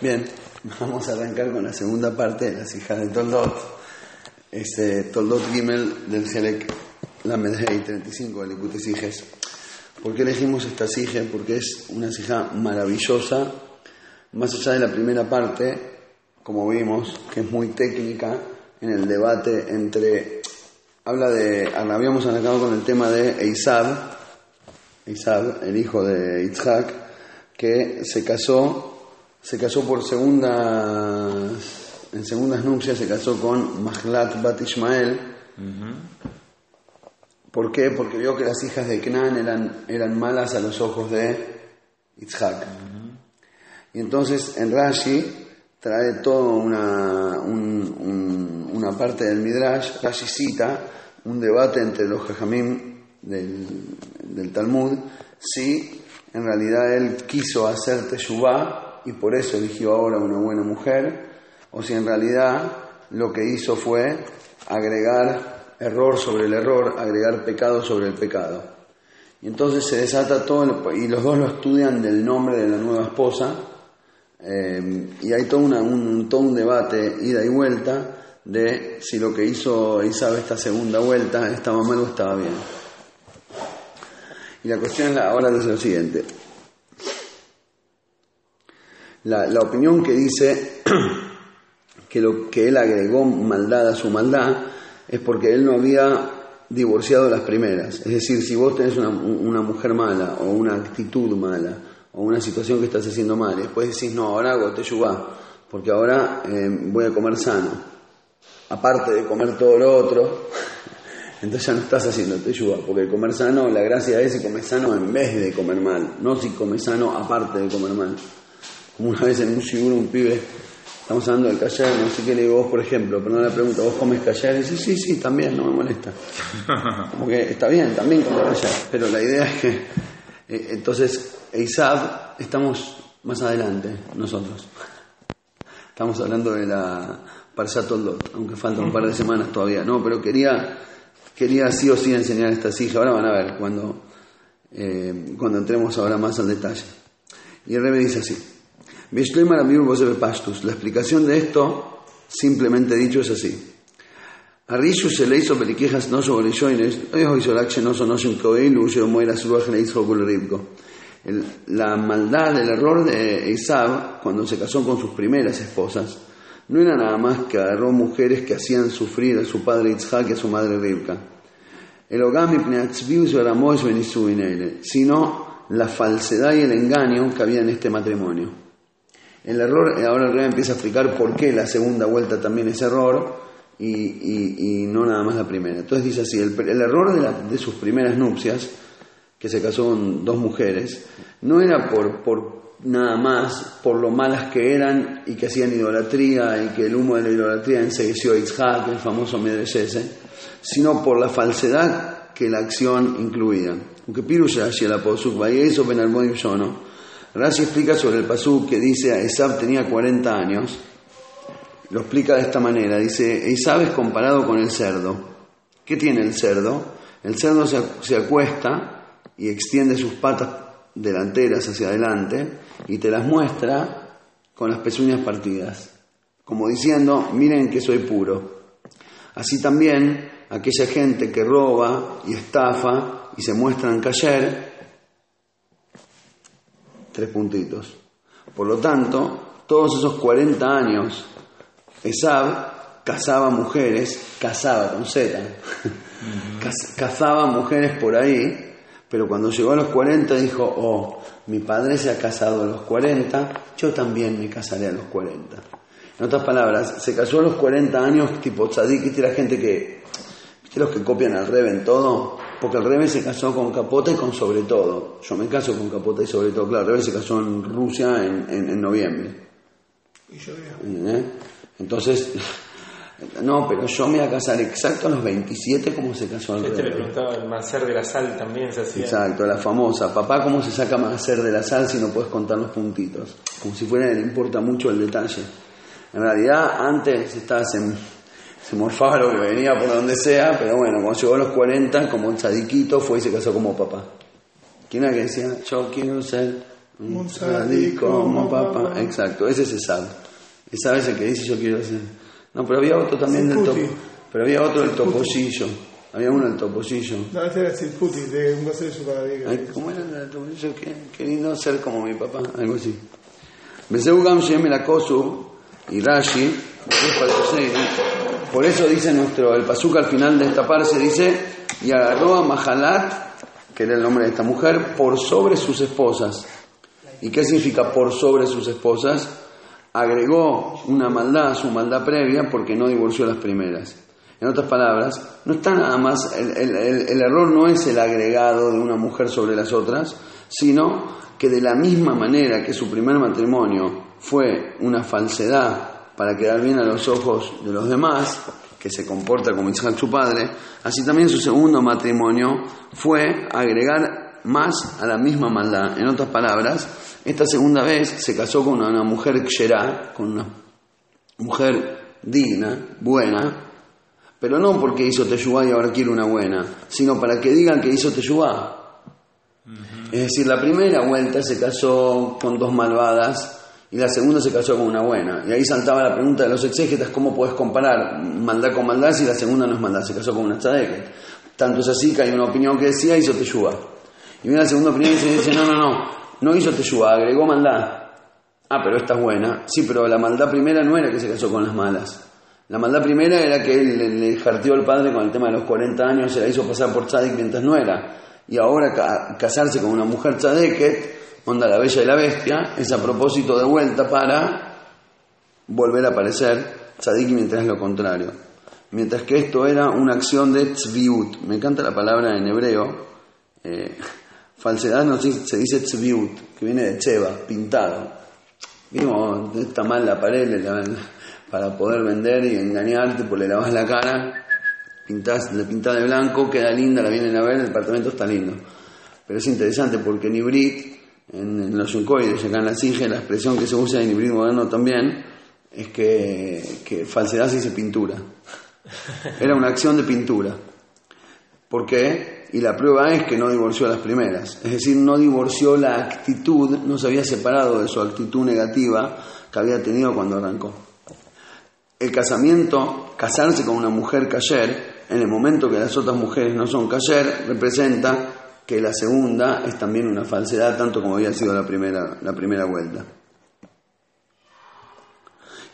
Bien, vamos a arrancar con la segunda parte de las hijas de Toldot, este, Toldot Gimel del Selec Lamed Hei 35 de Likute Siges. ¿Por qué elegimos esta sige? Porque es una sija maravillosa, más allá de la primera parte, como vimos, que es muy técnica en el debate entre. Habla de. Habíamos arrancado con el tema de Eisab, Eisab, el hijo de Yitzhak, que se casó se casó por segundas, en segundas nupcias, se casó con Mahlat Bat Ishmael. ¿Por qué? Porque vio que las hijas de Kenan eran, eran malas a los ojos de Yitzhak. Y entonces en Rashi trae toda una, una parte del Midrash, Rashi cita un debate entre los Jajamim del, del Talmud, si en realidad él quiso hacer Teshuvah y por eso eligió ahora una buena mujer, o si en realidad lo que hizo fue agregar error sobre el error, agregar pecado sobre el pecado. Y entonces se desata todo, y los dos lo estudian del nombre de la nueva esposa, eh, y hay todo, un, todo un debate, ida y vuelta, de si lo que hizo Isabel esta segunda vuelta estaba mal o estaba bien. Y la cuestión ahora es lo siguiente. La, opinión que dice que lo que él agregó maldad a su maldad es porque él no había divorciado las primeras. Es decir, si vos tenés una, mujer mala o una actitud mala o una situación que estás haciendo mal, y después decís, no, ahora hago teyubá, porque ahora eh, voy a comer sano, aparte de comer todo lo otro, entonces ya no estás haciendo teyubá, porque comer sano, la gracia es si comes sano en vez de comer mal, no si comes sano aparte de comer mal. Como una vez en un seguro un pibe, estamos hablando del callar, no sé qué le digo vos, por ejemplo, pero no la pregunta, ¿vos comes callar? Y dice, sí, sí, también, no me molesta. Como que está bien, también como callar, pero la idea es que, eh, entonces, Eisab, estamos más adelante, nosotros. Estamos hablando de la Parsa Toldot, aunque falta un par de semanas todavía, no, pero quería, quería sí o sí enseñar estas hijas, ahora van a ver cuando, eh, cuando entremos ahora más al detalle. Y el rey dice así. La explicación de esto, simplemente dicho, es así. A Rishu se le hizo periquejas no sobre joines, La maldad, el error de Isab cuando se casó con sus primeras esposas no era nada más que agarró mujeres que hacían sufrir a su padre Itzhak y a su madre Ribka. El ogami sino la falsedad y el engaño que había en este matrimonio. El error, ahora el rey empieza a explicar por qué la segunda vuelta también es error y, no nada más la primera. Entonces dice así, el, error de, sus primeras nupcias, que se casó con dos mujeres, no era por, nada más por lo malas que eran y que hacían idolatría y que el humo de la idolatría ensegueció a Itzhak, el famoso Medresese, sino por la falsedad que la acción incluía. Aunque Pirush hacía la posuk, eso ben yo no Rashi explica sobre el pasú que dice Esab tenía 40 años. Lo explica de esta manera. Dice, Esab es comparado con el cerdo. ¿Qué tiene el cerdo? El cerdo se, acuesta y extiende sus patas delanteras hacia adelante y te las muestra con las pezuñas partidas, como diciendo, miren que soy puro. Así también aquella gente que roba y estafa y se muestra en cayer, Tres puntitos. Por lo tanto, todos esos 40 años, Esab cazaba mujeres, cazaba con Z, cazaba mujeres por ahí, pero cuando llegó a los 40 dijo, oh, mi padre se ha casado a los 40, yo también me casaré a los 40. En otras palabras, se casó a los 40 años tipo tzadik, ¿viste la gente que, viste los que copian al revés en todo? Porque el revés se casó con Capota y con sobre todo. Yo me caso con Capota y sobre todo, claro, el revés se casó en Rusia en, noviembre. Y yo ¿Eh? Entonces, no, pero yo me voy a casar exacto a los 27 como se casó el Este le preguntaba el macer de la sal también se hacía. Exacto, la famosa. Papá, ¿cómo se saca macer de la sal si no puedes contar los puntitos? Como si fuera, le importa mucho el detalle. En realidad, antes estabas en se morfaba lo que venía por donde sea, pero bueno, cuando llegó a los 40, como un chadiquito, fue y se casó como papá. ¿Quién era que decía? Yo quiero ser Un sadí como papá. Exacto, ese es Esab. Esab es el que dice yo quiero ser. No, pero había otro también del topo. Pero había otro del toposillo. Había uno del toposillo. No, ese era Silputi, de un gozo de su. Ay, ¿Cómo era el del toposillo? Qué, qué lindo ser como mi papá, algo así. Beseu Gam Shem el Akosu y Rashi, es para el. Por eso dice nuestro, el Pazuk al final de esta parte dice, y agarró a Mahalat, que era el nombre de esta mujer, por sobre sus esposas. ¿Y qué significa por sobre sus esposas? Agregó una maldad a su maldad previa porque no divorció las primeras. En otras palabras, no está nada más, el error no es el agregado de una mujer sobre las otras, sino que de la misma manera que su primer matrimonio fue una falsedad para quedar bien a los ojos de los demás, que se comporta como Isaac su padre, así también su segundo matrimonio fue agregar más a la misma maldad. En otras palabras, esta segunda vez se casó con una, una mujer ksherá, con una mujer digna, buena, pero no porque hizo Teshuvah y ahora quiere una buena, sino para que digan que hizo Teshuvah. Es decir, la primera vuelta se casó con dos malvadas y la segunda se casó con una buena. Y ahí saltaba la pregunta de los exégetas, ¿cómo puedes comparar maldad con maldad si la segunda no es maldad? Se casó con una tzadeket. Tanto es así que hay una opinión que decía hizo Teshuvah. Y la segunda opinión se dice, no, no, no, no hizo Teshuvah, agregó maldad. Ah, pero esta es buena. Sí, pero la maldad primera no era que se casó con las malas. La maldad primera era que él le, le jarteó al padre con el tema de los 40 años, se la hizo pasar por tzadik mientras no era. Y ahora ca- casarse con una mujer tzadeket, onda la bella y la bestia, es a propósito de vuelta para volver a aparecer tzadik mientras lo contrario. Mientras que esto era una acción de tzviut. Me encanta la palabra en hebreo. eh, falsedad no se, dice tzviut, que viene de cheva, pintado. Vimos, está mal la pared para poder vender y engañarte, pues le lavas la cara, pintás, le pintás de blanco, queda linda, la vienen a ver, el departamento está lindo. Pero es interesante porque en hibrid, en, los yuncoides, acá en la SIGE, la expresión que se usa en hibrid moderno también, es que, que falsedad se dice pintura. Era una acción de pintura. ¿Por qué? Y la prueba es que no divorció a las primeras. Es decir, no divorció la actitud, no se había separado de su actitud negativa que había tenido cuando arrancó. El casamiento, casarse con una mujer cayer, en el momento que las otras mujeres no son cayer, representa que la segunda es también una falsedad, tanto como había sido la primera, la primera vuelta.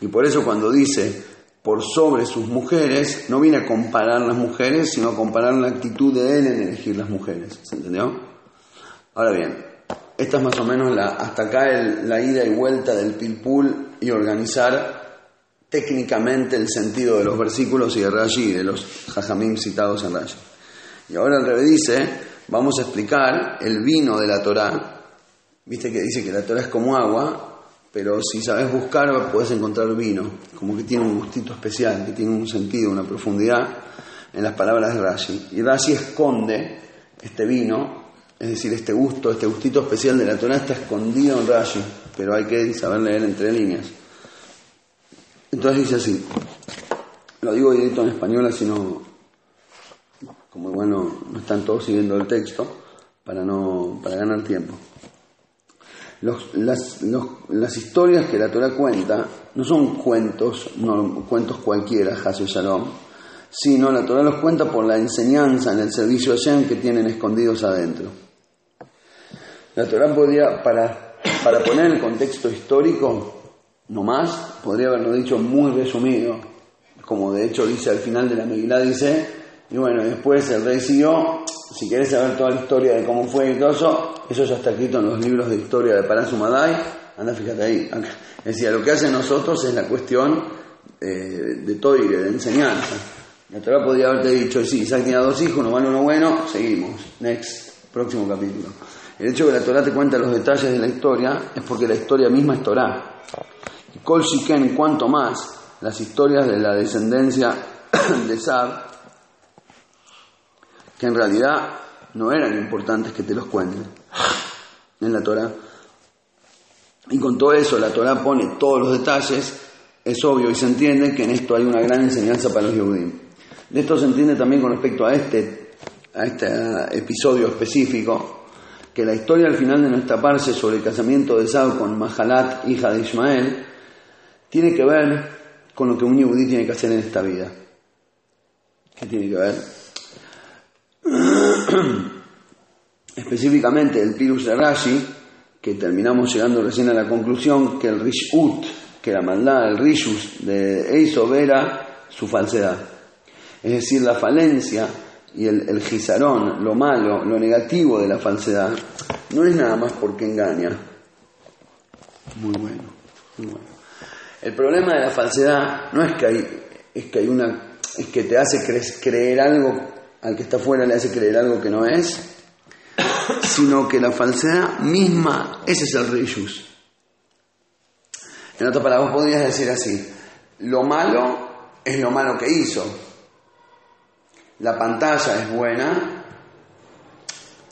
Y por eso cuando dice por sobre sus mujeres, no viene a comparar las mujeres, sino a comparar la actitud de él en elegir las mujeres. ¿Se entendió? Ahora bien, esta es más o menos la, hasta acá el- la ida y vuelta del pilpul y organizar técnicamente el sentido de los versículos y de Rashi de los jajamim citados en Rashi. Y ahora al revés dice, vamos a explicar el vino de la Torá. Viste que dice que la Torá es como agua, pero si sabes buscar puedes encontrar vino, como que tiene un gustito especial, que tiene un sentido, una profundidad en las palabras de Rashi. Y Rashi esconde este vino, es decir, este gusto, este gustito especial de la Torá está escondido en Rashi, pero hay que saber leer entre líneas. Entonces dice así, lo digo directo en español, así no, como bueno, no están todos siguiendo el texto, para, no, para ganar tiempo. Las, historias que la Torah cuenta no son cuentos, no cuentos cualquiera, Shalom, sino la Torah los cuenta por la enseñanza en el servicio a Hashem que tienen escondidos adentro. La Torah podría, para, para poner el contexto histórico, no más, podría haberlo dicho muy resumido, como de hecho dice al final de la Megilá, dice, y bueno, después el rey siguió, si querés saber toda la historia de cómo fue y todo eso, eso ya está escrito en los libros de historia de Parasumadai, anda fíjate ahí. Es decir, lo que hacen nosotros es la cuestión eh, de toire, de enseñanza. La Torah podría haberte dicho, sí, Isaac tenía dos hijos, uno malo, uno bueno, seguimos, next, próximo capítulo. El hecho de que la Torah te cuenta los detalles de la historia es porque la historia misma es Torah. Y Kol Shiken, cuanto más, las historias de la descendencia de Sab, que en realidad no eran importantes que te los cuenten en la Torah. Y con todo eso, la Torah pone todos los detalles, es obvio y se entiende que en esto hay una gran enseñanza para los Yehudim. De esto se entiende también con respecto a este, a este episodio específico, que la historia al final de nuestra parte sobre el casamiento de Esab con Mahalat, hija de Ismael, tiene que ver con lo que un yudí tiene que hacer en esta vida. ¿Qué tiene que ver? Específicamente el Pirus de Rashi, que terminamos llegando recién a la conclusión que el Rishut, que la maldad, el Rishus de Eisov era su falsedad. Es decir, la falencia y el, el gizarón, lo malo, lo negativo de la falsedad, no es nada más porque engaña. Muy bueno, muy bueno. El problema de la falsedad no es que hay, es que hay una, es que te hace cre- creer algo, al que está afuera le hace creer algo que no es, sino que la falsedad misma, ese es el reyus. En otras palabras, podrías decir así, lo malo es lo malo que hizo, la pantalla es buena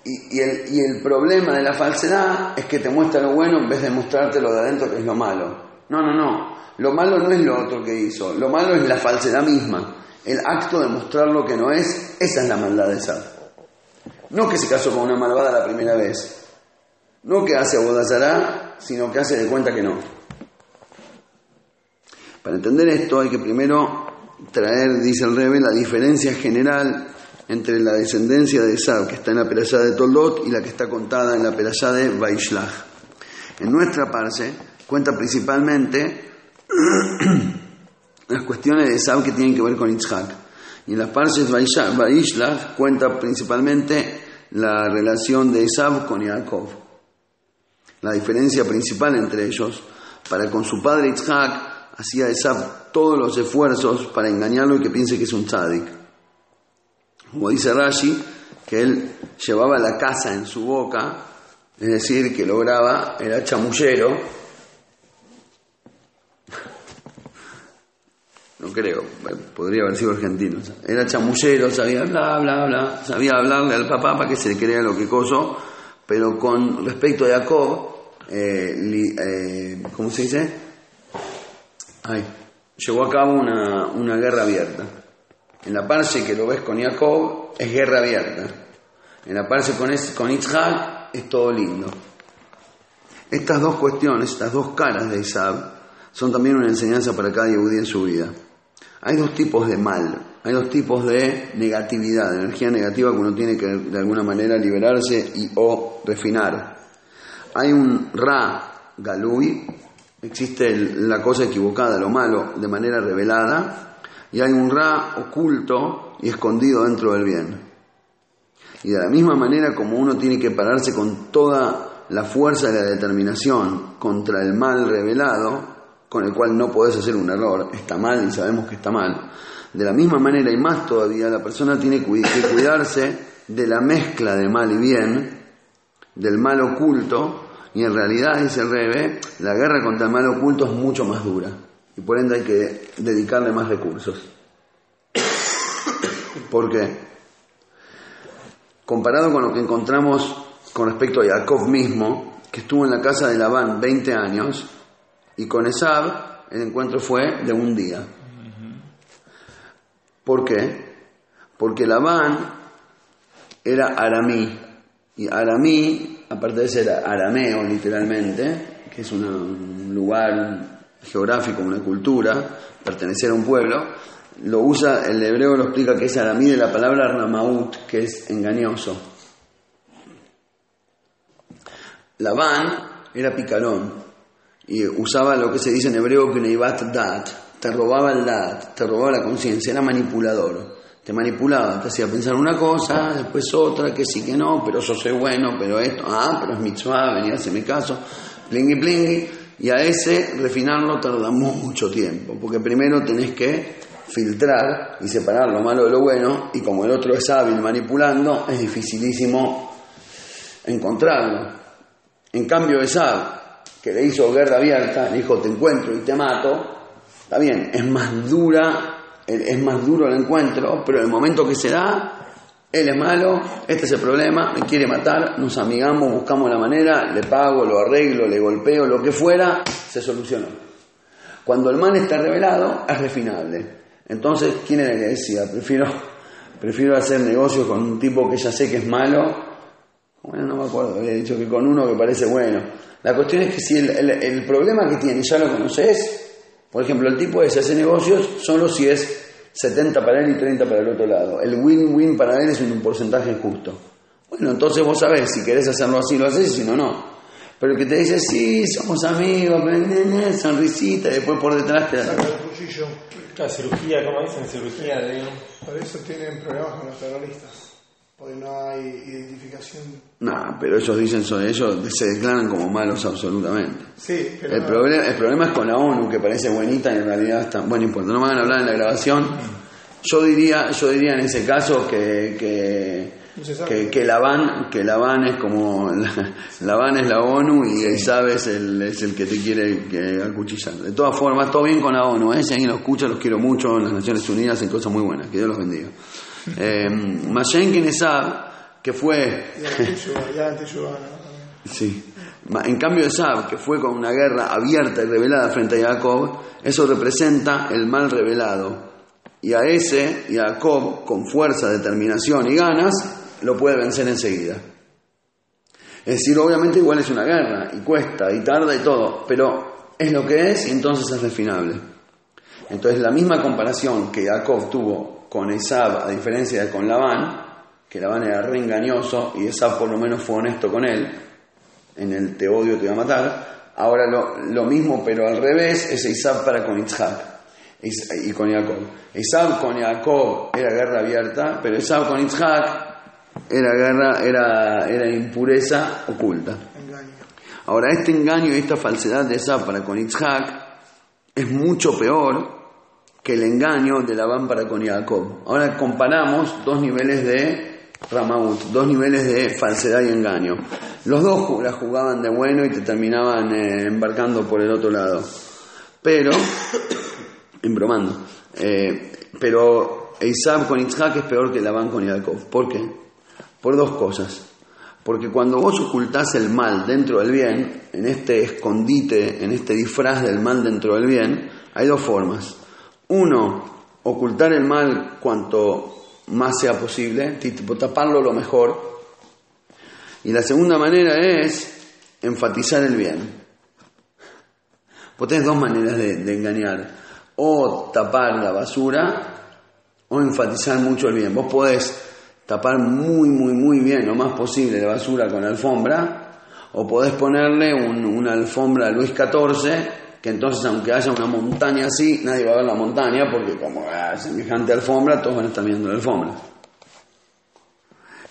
y el, y el problema de la falsedad es que te muestra lo bueno en vez de mostrarte lo de adentro que es lo malo. No, no, no. Lo malo no es lo otro que hizo, lo malo es la falsedad misma. El acto de mostrar lo que no es, esa es la maldad de Sad. No que se casó con una malvada la primera vez, no que hace abodazará, sino que hace de cuenta que no. Para entender esto hay que primero traer, dice el Rebe, la diferencia general entre la descendencia de Esab, que está en la perashá de Toldot, y la que está contada en la perashá de Vaishlach. En nuestra parte cuenta principalmente las cuestiones de Esab que tienen que ver con Yitzhak. Y en las partes Vaishlach cuenta principalmente la relación de Esab con Jacob. La diferencia principal entre ellos, para con su padre Yitzhak, hacía Esab todos los esfuerzos para engañarlo y que piense que es un tzadik. Como dice Rashi, que él llevaba la casa en su boca, es decir, que lograba, era chamullero. No creo, podría haber sido argentino. Era chamullero, sabía bla, bla, bla, sabía hablarle al papá para que se le crea lo que coso, pero con respecto a Jacob, eh, eh, ¿cómo se dice? Ay, llevó a cabo una, una guerra abierta. En la parte que lo ves con Jacob es guerra abierta. En la parte con, es- con es todo lindo. Estas dos cuestiones, estas dos caras de Isab, son también una enseñanza para cada Yehudi en su vida. Hay dos tipos de mal, hay dos tipos de negatividad, de energía negativa que uno tiene que de alguna manera liberarse y o refinar. Hay un Ra Galui, existe la cosa equivocada, lo malo, de manera revelada, y hay un Ra oculto y escondido dentro del bien. Y de la misma manera como uno tiene que pararse con toda la fuerza y la determinación contra el mal revelado, con el cual no podés hacer un error, está mal y sabemos que está mal. De la misma manera y más todavía, la persona tiene que cuidarse de la mezcla de mal y bien, del mal oculto, y en realidad, dice el Rebe, la guerra contra el mal oculto es mucho más dura, y por ende hay que dedicarle más recursos. ¿Por qué? Comparado con lo que encontramos con respecto a Jacob mismo, que estuvo en la casa de Labán 20 años, y con Esab el encuentro fue de un día. ¿Por qué? Porque Labán era aramí, y aramí, aparte de ser arameo literalmente, que es un lugar geográfico, una cultura, pertenecer a un pueblo, lo usa, el hebreo lo explica que es aramí de la palabra ramaut, que es engañoso. Labán era picarón y usaba lo que se dice en hebreo Gneivat Dat, te robaba el Dat, te robaba la conciencia, era manipulador, te manipulaba, te hacía pensar una cosa, después otra, que sí que no, pero yo soy bueno, pero esto, ah, pero es mitzvah, venía a hacerme caso, plingui plingui, y a ese refinarlo tarda mucho tiempo, porque primero tenés que filtrar y separar lo malo de lo bueno, y como el otro es hábil manipulando, es dificilísimo encontrarlo. En cambio, Esab, que le hizo guerra abierta, le dijo, te encuentro y te mato, está bien, es más dura, es más duro el encuentro, pero en el momento que se da, él es malo, este es el problema, me quiere matar, nos amigamos, buscamos la manera, le pago, lo arreglo, le golpeo, lo que fuera, se solucionó. Cuando el mal está revelado, es refinable. Entonces, ¿quién era que decía? Prefiero, prefiero hacer negocio con un tipo que ya sé que es malo, Bueno, no me acuerdo, había dicho que con uno que parece bueno. La cuestión es que si el, el- el problema que tiene ya lo conoces, por ejemplo, el tipo ese hace negocios solo si es 70 para él y 30 para el otro lado. El win-win para él es un porcentaje justo. Bueno, entonces vos sabés, si querés hacerlo así, lo haces, y si no, no. Pero el que te dice, sí, somos amigos, ne, ne, ne, sonrisita, y después por detrás te da... Saca el cuchillo. La cirugía, ¿cómo dicen? Cirugía de... Por eso tienen problemas con los terroristas. Porque no hay identificación. No, pero ellos dicen sobre ellos, se declaran como malos absolutamente. Sí, pero. El no. problema, el problema es con la ONU, que parece buenita y en realidad está... Bueno, no importa, no me van a hablar en la grabación. Yo diría, yo diría en ese caso que, que, No sabe. que, que la van, que la van es como la, la van es la ONU y el SAB es el, es el que te quiere que acuchillar. De todas formas, todo bien con la ONU, ¿eh? si alguien lo escucha, los quiero mucho, en las Naciones Unidas hacen cosas muy buenas, que Dios los bendiga. Eh, Mashenkin Esab, que fue Y. Sí. En cambio de Sab, que fue con una guerra abierta y revelada frente a Jacob, eso representa el mal revelado. Y a ese, Jacob, con fuerza, determinación y ganas, lo puede vencer enseguida. Es decir, obviamente igual es una guerra, y cuesta, y tarda y todo, pero es lo que es y entonces es refinable. Entonces la misma comparación que Jacob tuvo con Esab, a diferencia de con Labán, que Labán era re engañoso y Esab por lo menos fue honesto con él, en el te odio, te voy a matar, ahora lo, mismo pero al revés es Esab para con Isaac y con Jacob. Esab con Jacob era guerra abierta, pero Esab con Isaac era guerra, era, era impureza oculta. Engaño. Ahora, este engaño y esta falsedad de Esab para con Isaac es mucho peor el engaño de Labán para con Jacob. Ahora comparamos dos niveles de Ramaut, dos niveles de falsedad y engaño. Los dos la jugaban de bueno y te terminaban eh, embarcando por el otro lado. Pero, embromando, eh, pero Isaac con Isaac es peor que Labán con Jacob. ¿Por qué? Por dos cosas. Porque cuando vos ocultás el mal dentro del bien, en este escondite, en este disfraz del mal dentro del bien, hay dos formas. Uno, ocultar el mal cuanto más sea posible, tipo taparlo lo mejor. Y la segunda manera es enfatizar el bien. Vos tenés dos maneras de, engañar. O tapar la basura o enfatizar mucho el bien. Vos podés tapar muy, muy, muy bien, lo más posible, la basura con alfombra, o podés ponerle un- una alfombra a Luis XIV, que entonces aunque haya una montaña así, nadie va a ver la montaña, porque como ah, semejante alfombra, todos van a estar viendo la alfombra.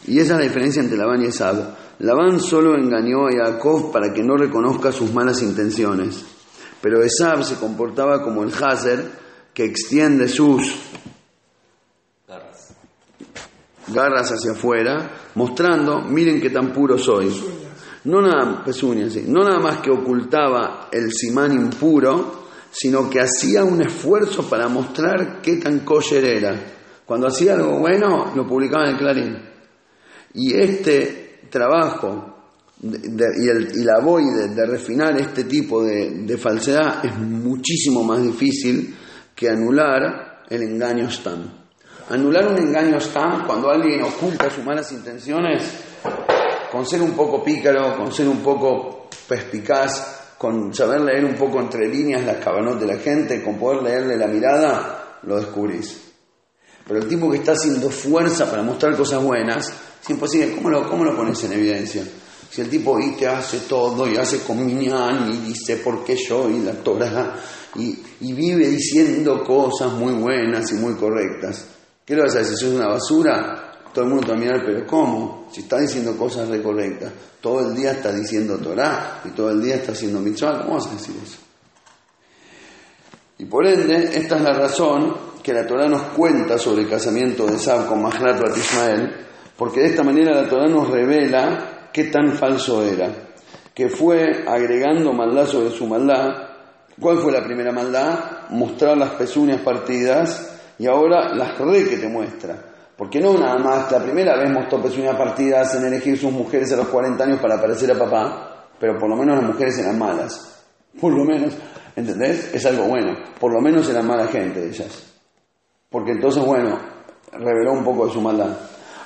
Y esa es la diferencia entre Labán y Esab. Labán solo engañó a Jacob para que no reconozca sus malas intenciones, pero Esab se comportaba como el Hazer que extiende sus Garras. hacia afuera, mostrando, miren qué tan puro soy. No nada, no nada más que ocultaba el simán impuro, sino que hacía un esfuerzo para mostrar qué tan kosher era. Cuando hacía algo bueno, lo publicaba en el Clarín. Y este trabajo y, el- y la voy de, de refinar este tipo de, de falsedad es muchísimo más difícil que anular el engaño stam. Anular un engaño stam cuando alguien oculta sus malas intenciones, con ser un poco pícaro, con ser un poco perspicaz, con saber leer un poco entre líneas las cabanos de la gente, con poder leerle la mirada, lo descubrís. Pero el tipo que está haciendo fuerza para mostrar cosas buenas, es imposible. ¿Cómo lo, cómo lo pones en evidencia? Si el tipo y te hace todo y hace comunión y dice por qué yo y la Torah y, vive diciendo cosas muy buenas y muy correctas. ¿Qué le vas a decir? Si es una basura, todo el mundo te va a mirar, pero ¿cómo? Si está diciendo cosas recorrectas, todo el día está diciendo Torah y todo el día está haciendo mitzvah, ¿cómo vas a decir eso? Y por ende, esta es la razón que la Torah nos cuenta sobre el casamiento de Sab con Mahlat Bat Ismael, porque de esta manera la Torah nos revela qué tan falso era, que fue agregando maldad sobre su maldad. ¿Cuál fue la primera maldad? Mostrar las pezuñas partidas y ahora las re que te muestra. Porque no nada más, la primera vez mostró pezuñas partidas en elegir sus mujeres a los 40 años para parecer a papá, pero por lo menos las mujeres eran malas. Por lo menos, ¿entendés? Es algo bueno. Por lo menos eran mala gente ellas. Porque entonces, bueno, reveló un poco de su maldad.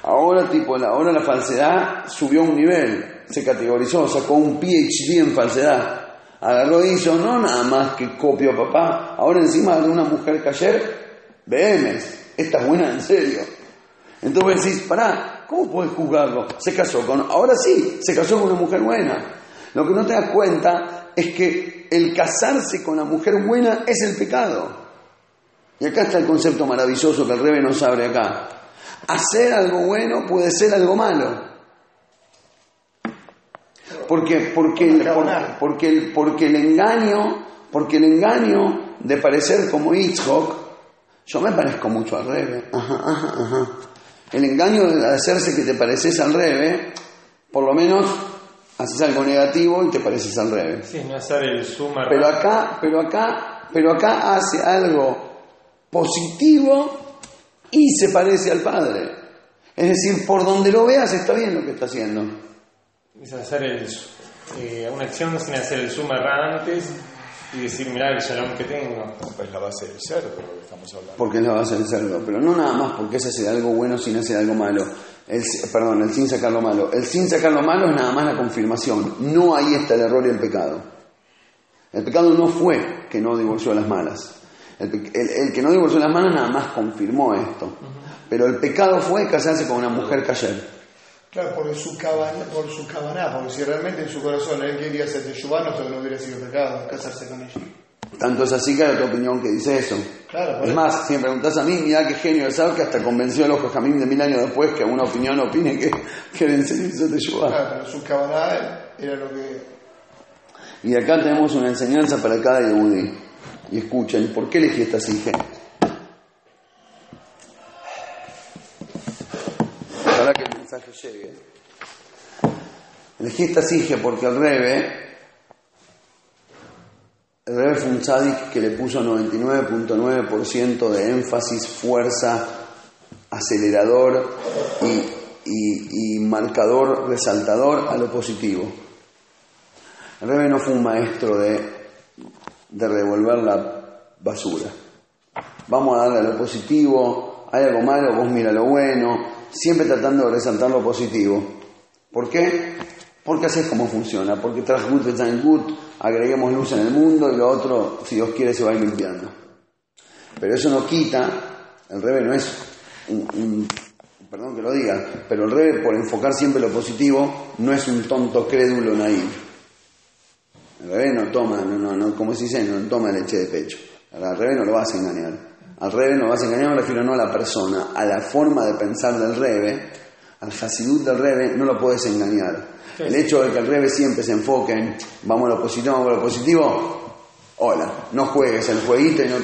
Ahora, tipo, ahora la falsedad subió un nivel, se categorizó, sacó un PhD en falsedad. Agarró y hizo, no nada más que copio a papá, ahora encima de una mujer que ayer, BMs, esta es buena en serio. Entonces vos decís, pará, ¿cómo puedes juzgarlo? Se casó con, ahora sí, se casó con una mujer buena. Lo que no te das cuenta es que el casarse con la mujer buena es el pecado. Y acá está el concepto maravilloso que el Rebe nos abre acá. Hacer algo bueno puede ser algo malo. Porque, porque, el, porque, porque el, porque el engaño, porque el engaño de parecer como Hitchcock, yo me parezco mucho al Rebe. Ajá, ajá, ajá. El engaño de hacerse que te pareces al Rebe, por lo menos haces algo negativo y te pareces al Rebe. Sí, no hacer el suma Pero acá, pero acá, pero acá hace algo positivo y se parece al Padre. Es decir, por donde lo veas está bien lo que está haciendo. es hacer el, eh, una acción sin hacer el suma antes y decir, mirá el shalom que tengo. Pues la base del cerdo, lo que estamos hablando. Porque es la base del cerdo. Pero no nada más porque es hacer algo bueno sin hacer algo malo. El, perdón, el sin sacar lo malo. El sin sacar lo malo es nada más la confirmación. No ahí está el error y el pecado. El pecado no fue que no divorció a las malas. El, pe- el- el que no divorció a las malas nada más confirmó esto. Pero el pecado fue casarse con una mujer cayer. Claro, por su cabana, por su cabaná, porque si realmente en su corazón él quería ser teshuvá, no, no hubiera sido pecado casarse con ella. Tanto es así que hay otra opinión que dice eso. Claro, Es más, si me preguntás a mí, mirá qué genio es que hasta convenció a los Jajamín de mil años después que una opinión opine que, que el enseñanza te ayuda. Claro, pero su cabaná era lo que. Y acá tenemos una enseñanza para cada Yehudi. Y escuchen, ¿por qué elegí esta sige? Que llegue. Elegí esta sige porque el Rebe, el Rebe fue un tzadik que le puso 99.9% de énfasis, fuerza, acelerador y marcador, resaltador a lo positivo. El Rebe no fue un maestro de, de revolver la basura. Vamos a darle a lo positivo, hay algo malo, vos mira lo bueno, siempre tratando de resaltar lo positivo. ¿Por qué? Porque así es como funciona, porque tras good design good, agreguemos luz en el mundo y lo otro, si Dios quiere, se va a ir limpiando. Pero eso no quita, el Rebe no es un, perdón que lo diga, pero el Rebe por enfocar siempre lo positivo, no es un tonto crédulo naive. El revés no toma, no, no, no, como se dice, no toma leche de pecho. Al revés no lo vas a engañar. Al revés no vas a engañar, me refiero no a la persona, a la forma de pensar del rebe, al hasidut del rebe, no lo puedes engañar. El hecho de que el rebe siempre se enfoque en vamos a lo positivo, vamos a lo positivo, hola, no juegues el jueguito y no,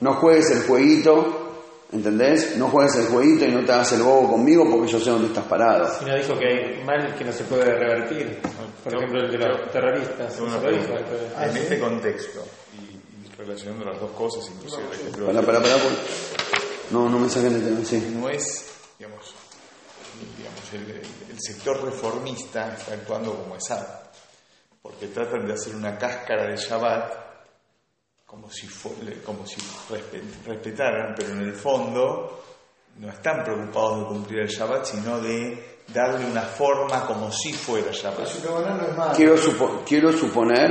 no juegues el jueguito, ¿entendés? No juegues el jueguito y no te hagas el bobo conmigo porque yo sé dónde estás parado. Si no dijo que hay mal que no se puede revertir. Por ejemplo, el de los terroristas. En este contexto, relacionando las dos cosas, inclusive ejemplo Pará, pará, pará, No, no me saquen el tema, sí. no es, digamos, digamos el, el sector reformista está actuando como Esad, porque tratan de hacer una cáscara de Shabbat como si, fu- como si respe- respetaran, pero en el fondo no están preocupados de cumplir el Shabbat, sino de darle una forma como si fuera Shabbat. No es malo. Quiero, supo- quiero suponer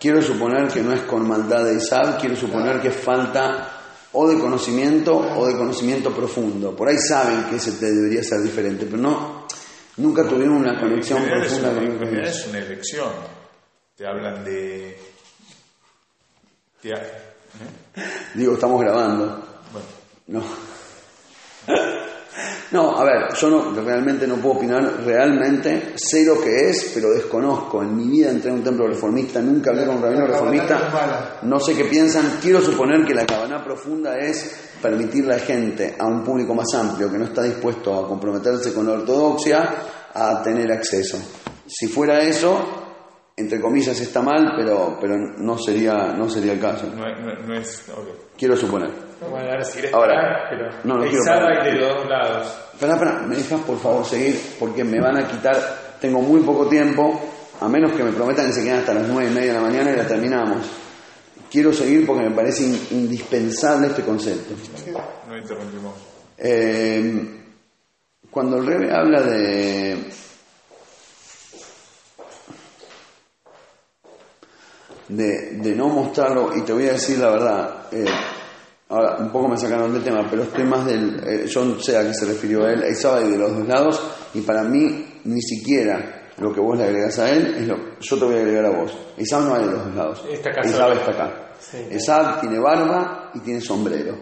quiero suponer que no es con maldad de Isab, quiero suponer que es falta o de conocimiento o de conocimiento profundo. Por ahí saben que ese te debería ser diferente, pero no nunca tuvieron una conexión En profunda con general es. es una elección. Te hablan de... te ha- ¿eh? Digo, estamos grabando. Bueno, No. No, a ver, yo no, realmente no puedo opinar, realmente sé lo que es, pero desconozco. En mi vida entré en un templo reformista, nunca hablé con un rabino La reformista, no sé qué piensan. Quiero suponer que la cabana profunda es permitirle a gente, a un público más amplio que no está dispuesto a comprometerse con la ortodoxia, a tener acceso. Si fuera eso, entre comillas está mal, pero, pero no, sería, no sería el caso. no, no- no es... Quiero suponer. Bueno, ahora si querés Ahora, parar, pero no, no quiero de los dos lados. Espera, espera, me dejas por favor seguir porque me van a quitar, tengo muy poco tiempo, a menos que me prometan que se queden hasta las nueve y media de la mañana y la terminamos. Quiero seguir porque me parece in- indispensable este concepto. No interrumpimos. Eh, cuando el Rebe habla de de, de no mostrarlo, y te voy a decir la verdad, eh, un poco me sacaron del tema, pero estoy más del, eh, yo no sé a qué se refirió a él, Eisab y de los dos lados, y para mí ni siquiera lo que vos le agregas a él es lo yo te voy a agregar a vos. Eisab no hay de los dos lados, solo. está acá. Sí. Esab tiene barba y tiene sombrero.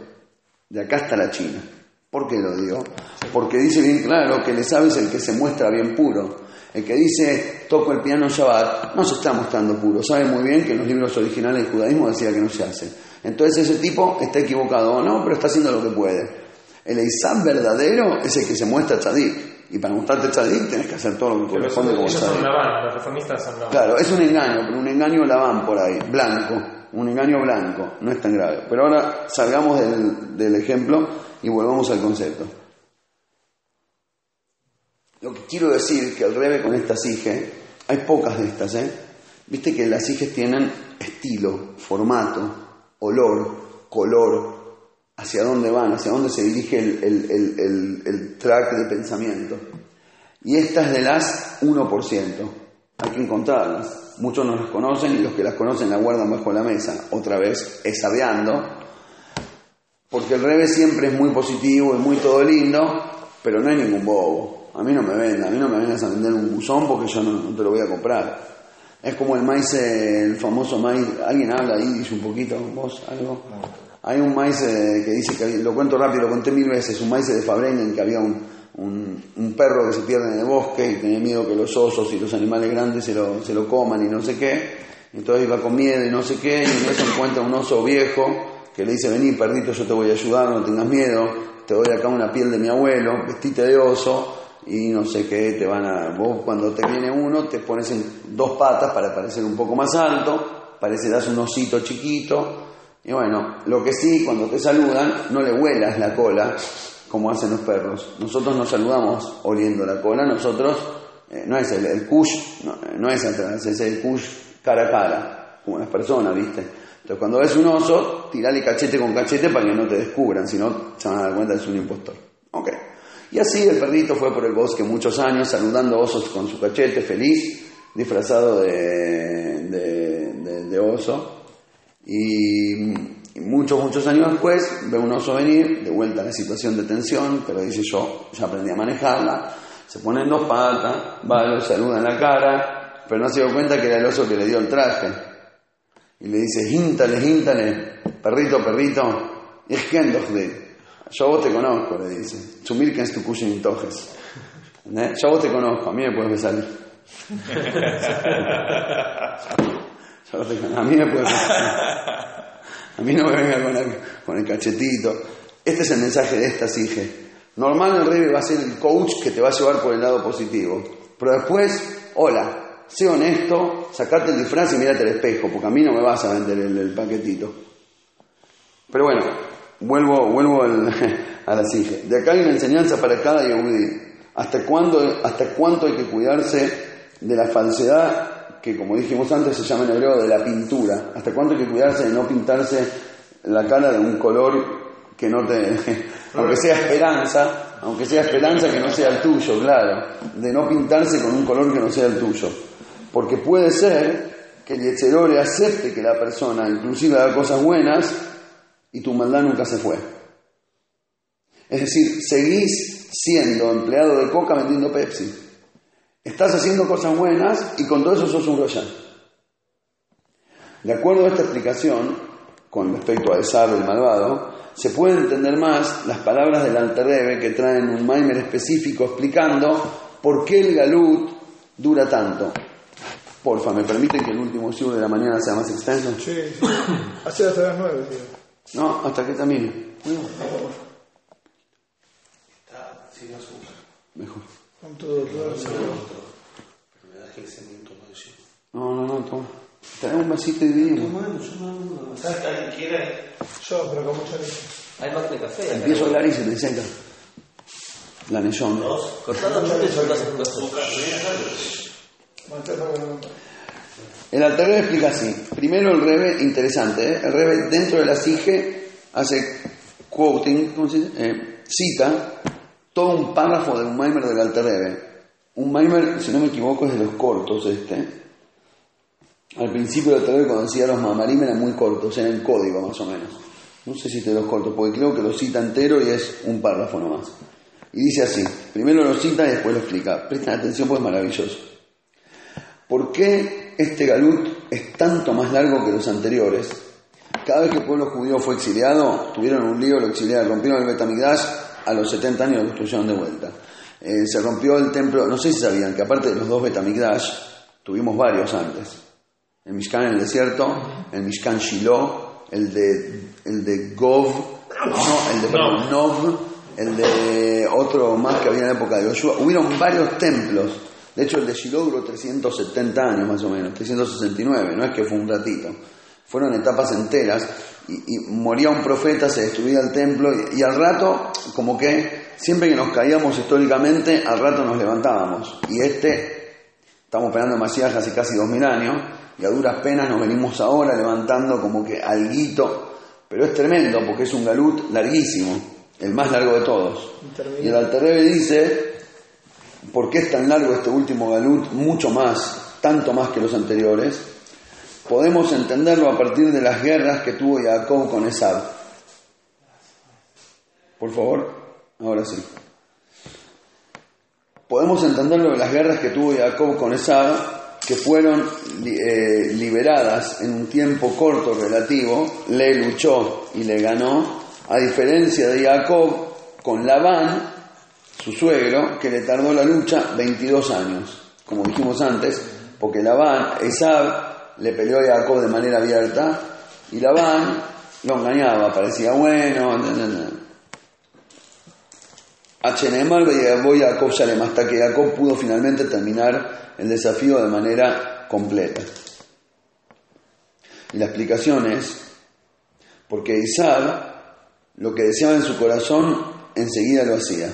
De acá está la China. ¿Por qué lo digo? Porque dice bien claro que el Esab es el que se muestra bien puro. El que dice toco el piano Shabbat no se está mostrando puro. Sabe muy bien que en los libros originales del judaísmo decía que no se hace. Entonces ese tipo está equivocado o no, pero está haciendo lo que puede. El Esab verdadero es el que se muestra tzadik. Y para mostrarte tzadik tenés que hacer todo lo que corresponde como ellos son los reformistas son. Claro, es un engaño, pero un engaño la van por ahí, blanco, un engaño blanco, no es tan grave. Pero ahora salgamos del, del ejemplo y volvamos al concepto. Lo que quiero decir es que al revés con esta sige, hay pocas de estas, ¿eh? Viste que las siges tienen estilo, formato, olor, color, hacia dónde van, hacia dónde se dirige el, el- el- el- track de pensamiento. Y estas de las 1%. Hay que encontrarlas. Muchos no las conocen y los que las conocen la guardan bajo la mesa. Otra vez, esabeando. Porque el revés siempre es muy positivo y muy todo lindo, pero no hay ningún bobo. A mí no me venda, a mí no me vengas a vender un buzón porque yo no te lo voy a comprar. Es como el maíz, el famoso maíz. ¿Alguien habla ahí? Dice un poquito, vos, algo. Hay un maíz eh, que dice que, lo cuento rápido, lo conté mil veces, un maíz de Fabren en que había un, un, un perro que se pierde en el bosque y tenía miedo que los osos y los animales grandes se lo, se lo coman y no sé qué. Entonces iba con miedo y no sé qué, y en eso encuentra un oso viejo que le dice, vení perrito, yo te voy a ayudar, no tengas miedo, te doy acá una piel de mi abuelo, vestite de oso y no sé qué, te van a... Vos cuando te viene uno te pones en dos patas para parecer un poco más alto, parece das un osito chiquito, y bueno, lo que sí, cuando te saludan, no le huelas la cola como hacen los perros. Nosotros nos saludamos oliendo la cola, nosotros, eh, no es el, el kush, no, eh, no es atrás, es el kush cara a cara, como las personas, ¿viste? Entonces cuando ves un oso, tirale cachete con cachete para que no te descubran, si no se van a dar cuenta que es un impostor. Ok. Y así el perrito fue por el bosque muchos años, saludando osos con su cachete, feliz, disfrazado de, de- oso. Y, muchos, muchos años después ve un oso venir, de vuelta a la situación de tensión, pero dice yo, ya aprendí a manejarla, se pone en dos patas, va, lo saluda en la cara, pero no se dio cuenta que era el oso que le dio el traje. Y le dice, híntale, híntale, perrito, perrito, doch dich. Yo vos te conozco, le dice. Zu mir kennst du kuschen in Tojes. Yo vos te conozco, a mí me puedes besar. Yo te conozco, a mí me puedes besar. A mí no me venga con el, con el cachetito. Este es el mensaje de esta sige. Normal el rey va a ser el coach que te va a llevar por el lado positivo. Pero después, hola, sé honesto, sacate el disfraz y mirate al espejo, porque a mí no me vas a vender el, el paquetito. Pero bueno, vuelvo, vuelvo al- a la sige. De acá hay una enseñanza para cada yehudí. ¿Hasta cuándo, ¿Hasta cuánto hay que cuidarse de la falsedad que, como dijimos antes, se llama en hebreo de la pintura? ¿Hasta cuánto hay que cuidarse de no pintarse la cara de un color que no te... aunque sea esperanza, aunque sea esperanza que no sea el tuyo, claro. De no pintarse con un color que no sea el tuyo. Porque puede ser que el Yetzerore acepte que la persona inclusive haga cosas buenas y tu maldad nunca se fue. Es decir, seguís siendo empleado de coca vendiendo Pepsi. Estás haciendo cosas buenas y con todo eso sos un royal. De acuerdo a esta explicación, con respecto a Esab el malvado, se pueden entender más las palabras del Alterrebe que traen un Maimer específico explicando por qué el Galut dura tanto. Porfa, ¿me permiten que el último show de la mañana sea más extenso? Sí, sí. Hasta las nueve, tío. No, hasta que termine. Mejor. Con todo, todo. No, no, no, toma. Trae un vasito y dividimos. ¿Sabes que alguien quiere? Yo, pero con mucha leche. Hay máquina de café. Empiezo a hablar y se te seca. La neyón. Cortá la fruta y soltás el azúcar. Mantener para que no- El Alterrebe explica así. Primero el Rebe, interesante, ¿eh? el Rebe dentro de la SIGE hace quoting, ¿cómo se dice? Eh, cita todo un párrafo de un Maimer del Alter. Un Maimer, si no me equivoco, es de los cortos este. Al principio del Alter cuando decía los mamarim eran muy cortos, eran en código más o menos. No sé si te los corto, porque creo que lo cita entero y es un párrafo nomás. Y dice así, primero lo cita y después lo explica. Presten atención porque es maravilloso. ¿Por qué este galut es tanto más largo que los anteriores? Cada vez que el pueblo judío fue exiliado, tuvieron un lío, lo exiliaron, rompieron el Betamigdash, a los 70 años lo construyeron de vuelta. Eh, se rompió el templo, no sé si sabían que aparte de los dos Betamigdash, tuvimos varios antes. El Mishkan en el desierto, el Mishkan Shiloh, el de, el de Gov, no, el de perdón, Nov, el de otro más que había en la época de Joshua. Hubieron varios templos. De hecho, el de Shiloh duró 370 años más o menos, 369, no es que fue un ratito. Fueron etapas enteras y, y moría un profeta, se destruía el templo y, y al rato, como que siempre que nos caíamos históricamente, al rato nos levantábamos. Y este, estamos esperando el Masías hace casi 2000 años y a duras penas nos venimos ahora levantando como que alguito, pero es tremendo porque es un galut larguísimo, el más largo de todos. Y el Alterrebe dice, ¿por qué es tan largo este último galut? Mucho más, tanto más que los anteriores. Podemos entenderlo a partir de las guerras que tuvo Jacob con Esab. Por favor, ahora sí. Podemos entenderlo de las guerras que tuvo Jacob con Esab, que fueron eh, liberadas en un tiempo corto relativo, le luchó y le ganó, a diferencia de Jacob con Labán, su suegro, que le tardó la lucha 22 años, como dijimos antes, porque Labán, Esab, le peleó a Jacob de manera abierta y Labán lo engañaba, parecía bueno, Achenemal voy a Jacob Shalem, hasta que Jacob pudo finalmente terminar el desafío de manera completa. Y la explicación es, porque Isaac lo que deseaba en su corazón enseguida lo hacía.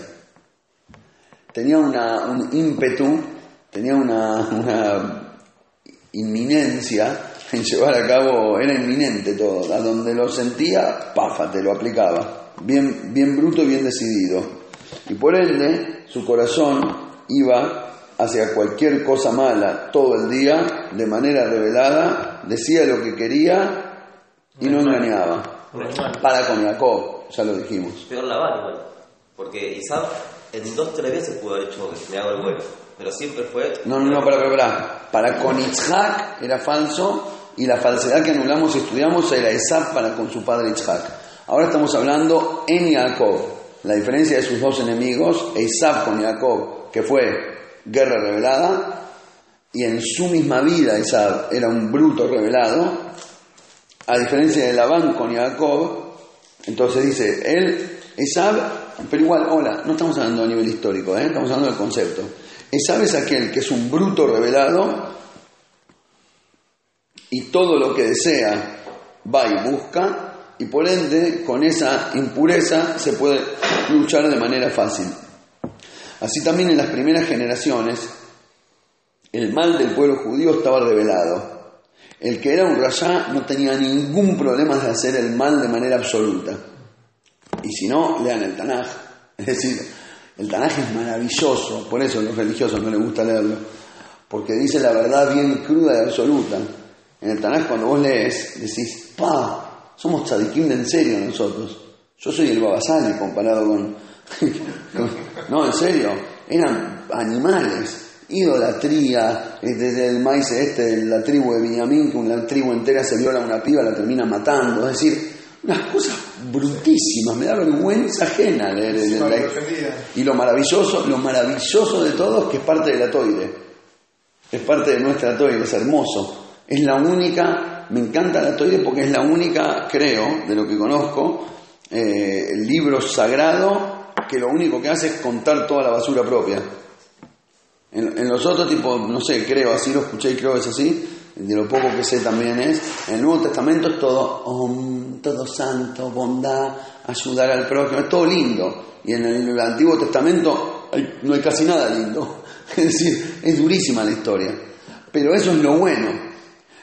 Tenía una, un ímpetu, tenía una, una inminencia en llevar a cabo, era inminente todo, a donde lo sentía, páfate, lo aplicaba, bien, bien bruto y bien decidido. Y por ende, su corazón iba hacia cualquier cosa mala todo el día, de manera revelada, decía lo que quería y no engañaba. Para con Jacob, ya lo dijimos. Peor Labán igual. Porque Isaac en dos tres veces pudo haber hecho me haga el bueno. Pero siempre fue. No, no, no, para, para, para. Para con Itzhak era falso y la falsedad que anulamos y estudiamos era Esab para con su padre Itzhak. Ahora estamos hablando en Jacob. La diferencia de sus dos enemigos, Esab con Jacob, que fue guerra revelada, y en su misma vida Esab era un bruto revelado, a diferencia de Labán con Jacob, entonces dice, él, Esab, pero igual, hola, no estamos hablando a nivel histórico, ¿eh? estamos hablando del concepto. Esab es aquel que es un bruto revelado y todo lo que desea va y busca, y por ende con esa impureza se puede luchar de manera fácil. Así también en las primeras generaciones el mal del pueblo judío estaba revelado. El que era un rayá no tenía ningún problema de hacer el mal de manera absoluta. Y si no, lean el Tanaj. Es decir, el Tanaj es maravilloso, por eso a los religiosos no les gusta leerlo, porque dice la verdad bien cruda y absoluta. En el Tanaj cuando vos lees, decís, pa, somos tzadikim de en serio nosotros. Yo soy el Babasali comparado con. No, en serio, eran animales idolatría, desde el maíz este de la tribu de Benjamín, que una tribu entera se viola una piba, la termina matando, es decir, unas cosas brutísimas, me da vergüenza ajena leer el- defendía. y lo maravilloso, lo maravilloso de todo es que es parte de la toire, es parte de nuestra toire, es hermoso, es la única, me encanta la toire porque es la única, creo, de lo que conozco, eh, el libro sagrado que lo único que hace es contar toda la basura propia. En, en los otros tipos, no sé, creo, así lo escuché y creo que es así, de lo poco que sé también es, en el Nuevo Testamento es todo, om, todo santo, bondad, ayudar al prójimo, es todo lindo. Y en el Antiguo Testamento no hay casi nada lindo. Es decir, es durísima la historia. Pero eso es lo bueno.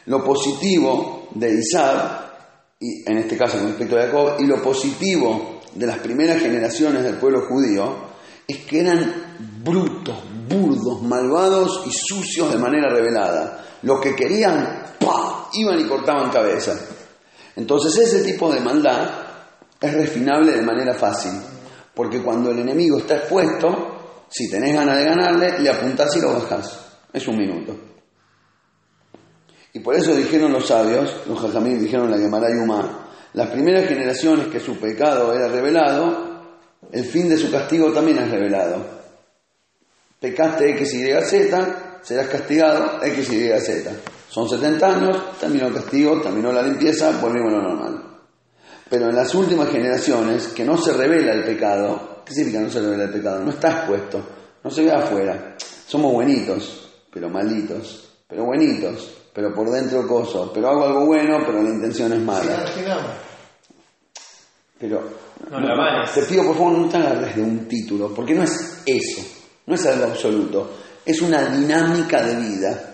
Lo positivo de Isaac, y en este caso con respecto a Jacob, y lo positivo de las primeras generaciones del pueblo judío es que eran brutos, burdos, malvados y sucios de manera revelada. Los que querían, ¡pah! iban y cortaban cabeza. Entonces ese tipo de maldad es refinable de manera fácil, porque cuando el enemigo está expuesto, si tenés ganas de ganarle, le apuntás y lo bajás. Es un minuto. Y por eso dijeron los sabios, los jajamín dijeron la Gemara Yuma, las primeras generaciones que su pecado era revelado, el fin de su castigo también es revelado. Pecaste X, Y, Z, serás castigado X, Y, Z. Son 70 años, terminó el castigo, terminó la limpieza, volvimos a lo normal. Pero en las últimas generaciones, que no se revela el pecado, ¿qué significa no se revela el pecado? No está expuesto, no se ve afuera. Somos buenitos, pero malitos, pero buenitos, pero por dentro coso, pero hago algo bueno, pero la intención es mala. Pero No la manes. te pido por favor no te agarres de un título, porque no es eso, no es algo absoluto, es una dinámica de vida.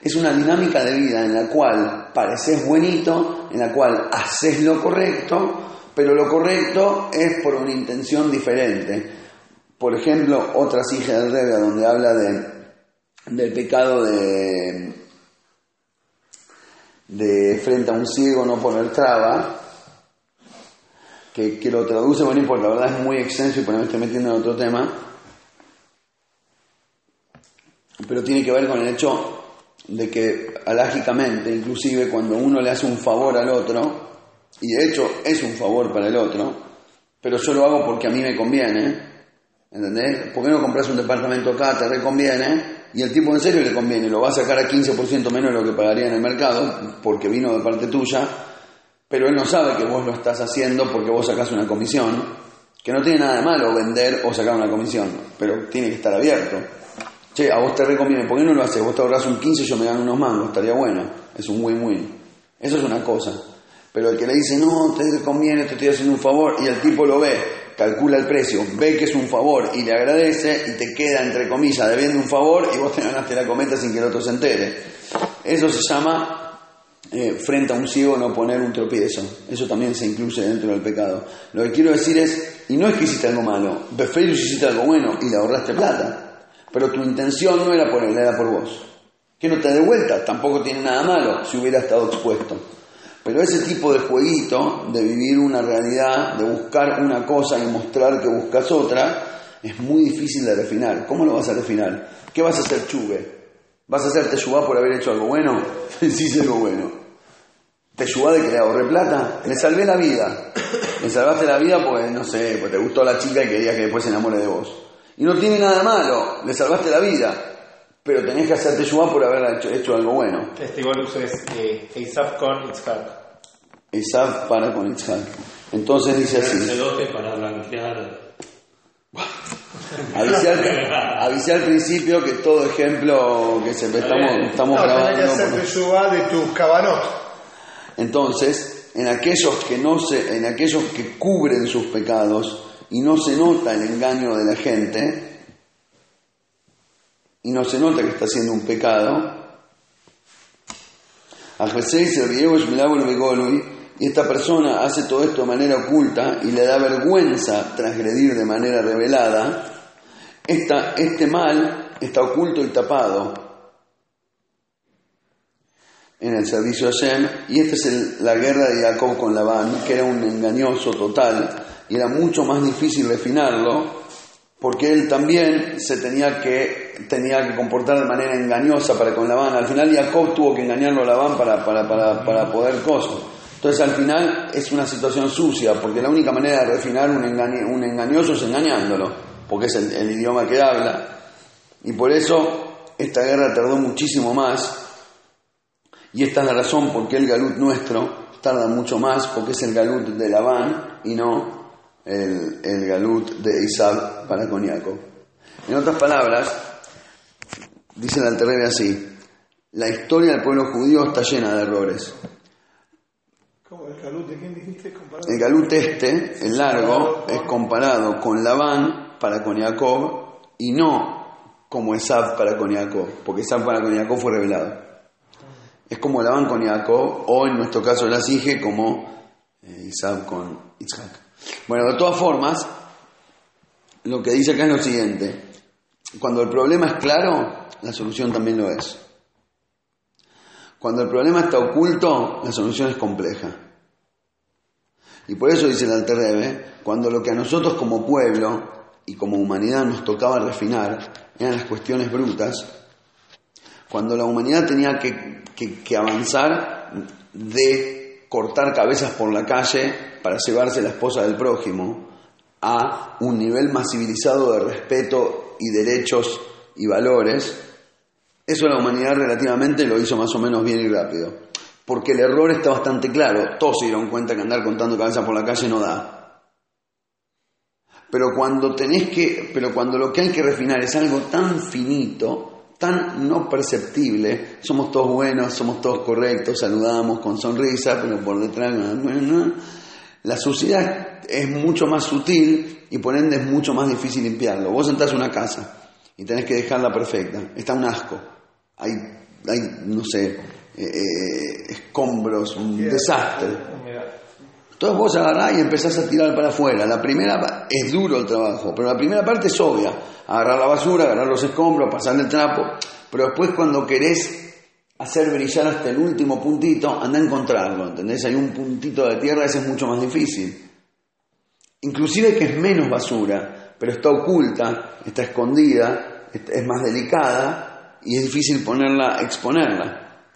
Es una dinámica de vida en la cual pareces buenito, en la cual haces lo correcto, pero lo correcto es por una intención diferente. Por ejemplo, otra hijas del Rebbe, donde habla de, del pecado de, de frente a un ciego no poner traba, que, que lo traduce, bueno, no importa, la verdad es muy extenso y por ahí me estoy metiendo en otro tema, pero tiene que ver con el hecho de que alágicamente, inclusive cuando uno le hace un favor al otro, y de hecho es un favor para el otro, pero yo lo hago porque a mí me conviene, ¿entendés? ¿Por qué no compras un departamento acá, te reconviene? Y el tipo en serio le conviene, lo va a sacar a 15% menos de lo que pagaría en el mercado, porque vino de parte tuya, pero él no sabe que vos lo estás haciendo porque vos sacás una comisión, que no tiene nada de malo vender o sacar una comisión, pero tiene que estar abierto. Che, a vos te reconviene, ¿por qué no lo haces? Vos te ahorras un 15 y yo me gano unos mangos, estaría bueno. Es un win-win. Eso es una cosa. Pero el que le dice, no, te conviene, te estoy haciendo un favor, y el tipo lo ve, calcula el precio, ve que es un favor y le agradece, y te queda, entre comillas, debiendo un favor, y vos te ganaste la cometa sin que el otro se entere. Eso se llama, eh, frente a un ciego, no poner un tropiezo. Eso también se incluye dentro del pecado. Lo que quiero decir es, y no es que hiciste algo malo, Beferus hiciste algo bueno y le ahorraste plata. Pero tu intención no era por él, era por vos. Que no te dé vuelta, tampoco tiene nada malo si hubiera estado expuesto. Pero ese tipo de jueguito, de vivir una realidad, de buscar una cosa y mostrar que buscas otra, es muy difícil de refinar. ¿Cómo lo vas a refinar? ¿Qué vas a hacer chuve? ¿Vas a hacer teyubá por haber hecho algo bueno? sí, hice algo bueno. ¿Teyubá de que le ahorré plata? Le salvé la vida. Le salvaste la vida porque, no sé, porque te gustó la chica y querías que después se enamore de vos. Y no tiene nada malo, le salvaste la vida, pero tenés que hacerte ayudar por haber hecho, hecho algo bueno. Este igual uso es eh, Eisaf con Itzhak. Esaf para con Itzhak. Entonces dice así, sacerdote para blanquear. avisé al, avisé al principio que todo ejemplo que se estamos, estamos No, que hacer de tus cabanot. Entonces, en aquellos que no se, en aquellos que cubren sus pecados y no se nota el engaño de la gente y no se nota que está haciendo un pecado, y esta persona hace todo esto de manera oculta y le da vergüenza transgredir de manera revelada, esta, este mal está oculto y tapado en el servicio a Hashem, y esta es la guerra de Jacob con Labán, que era un engañoso total, y era mucho más difícil refinarlo, porque él también se tenía que, tenía que comportar de manera engañosa para con Labán. Al final Jacob tuvo que engañarlo a Labán para, para, para, para poder cosas. Entonces al final es una situación sucia, porque la única manera de refinar un, engañe- un engañoso es engañándolo, porque es el, el idioma que habla. Y por eso esta guerra tardó muchísimo más, y esta es la razón por qué el galut nuestro tarda mucho más, porque es el galut de Labán y no el, el galut de Isab para con Jacob. En otras palabras, dice el Alterrebe así, la historia del pueblo judío está llena de errores. ¿Cómo el galut de quién dijiste? Comparado. El galut este, el largo, es comparado con Labán para con Jacob y no como Esab para con Jacob, porque Esab para con Jacob fue revelado. Es como Labán con Jacob, o en nuestro caso la Sige, como eh, Isab con Isaac. Bueno, de todas formas, lo que dice acá es lo siguiente. Cuando el problema es claro, la solución también lo es. Cuando el problema está oculto, la solución es compleja. Y por eso dice el Alter Rebbe, cuando lo que a nosotros como pueblo y como humanidad nos tocaba refinar eran las cuestiones brutas, cuando la humanidad tenía que- que avanzar de cortar cabezas por la calle para llevarse la esposa del prójimo a un nivel más civilizado de respeto y derechos y valores, eso la humanidad relativamente lo hizo más o menos bien y rápido. Porque el error está bastante claro. Todos se dieron cuenta que andar contando cabezas por la calle no da. Pero cuando tenés que, pero cuando lo que hay que refinar es algo tan finito, tan no perceptible, somos todos buenos, somos todos correctos, saludamos con sonrisa, pero por detrás, bueno, la suciedad es mucho más sutil y por ende es mucho más difícil limpiarlo. Vos a una casa y tenés que dejarla perfecta, está un asco, hay, hay no sé, eh, eh, escombros, un desastre. Entonces vos agarrás y empezás a tirar para afuera. La primera es duro el trabajo, pero la primera parte es obvia. Agarrar la basura, agarrar los escombros, pasarle el trapo. Pero después cuando querés hacer brillar hasta el último puntito, anda a encontrarlo, ¿entendés? Hay un puntito de tierra, ese es mucho más difícil. Inclusive que es menos basura, pero está oculta, está escondida, es es más delicada y es difícil ponerla, exponerla.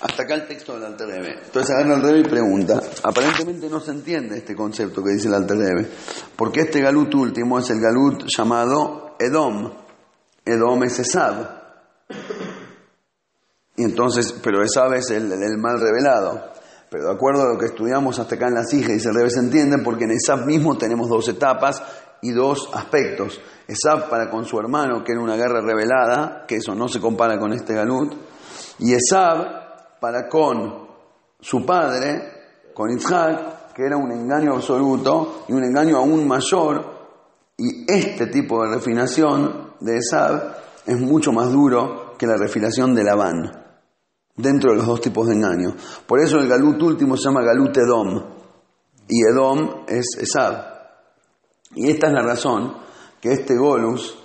Hasta acá el texto del Alter Rebbe. Entonces agarra el Rebbe y pregunta. Aparentemente no se entiende este concepto que dice el Alter Rebbe. Porque este galut último es el galut llamado Edom. Edom es Esab. Y entonces, pero Esab es el, mal revelado. Pero de acuerdo a lo que estudiamos hasta acá en la Sige, dice el Rebbe, se entiende porque en Esab mismo tenemos dos etapas y dos aspectos. Esab para con su hermano, que era una guerra revelada, que eso no se compara con este galut. Y Esab para con su padre, con Isaac, que era un engaño absoluto y un engaño aún mayor. Y este tipo de refinación de Esab es mucho más duro que la refinación de Labán, dentro de los dos tipos de engaño. Por eso el galut último se llama galut Edom, y Edom es Esab. Y esta es la razón que este Golus,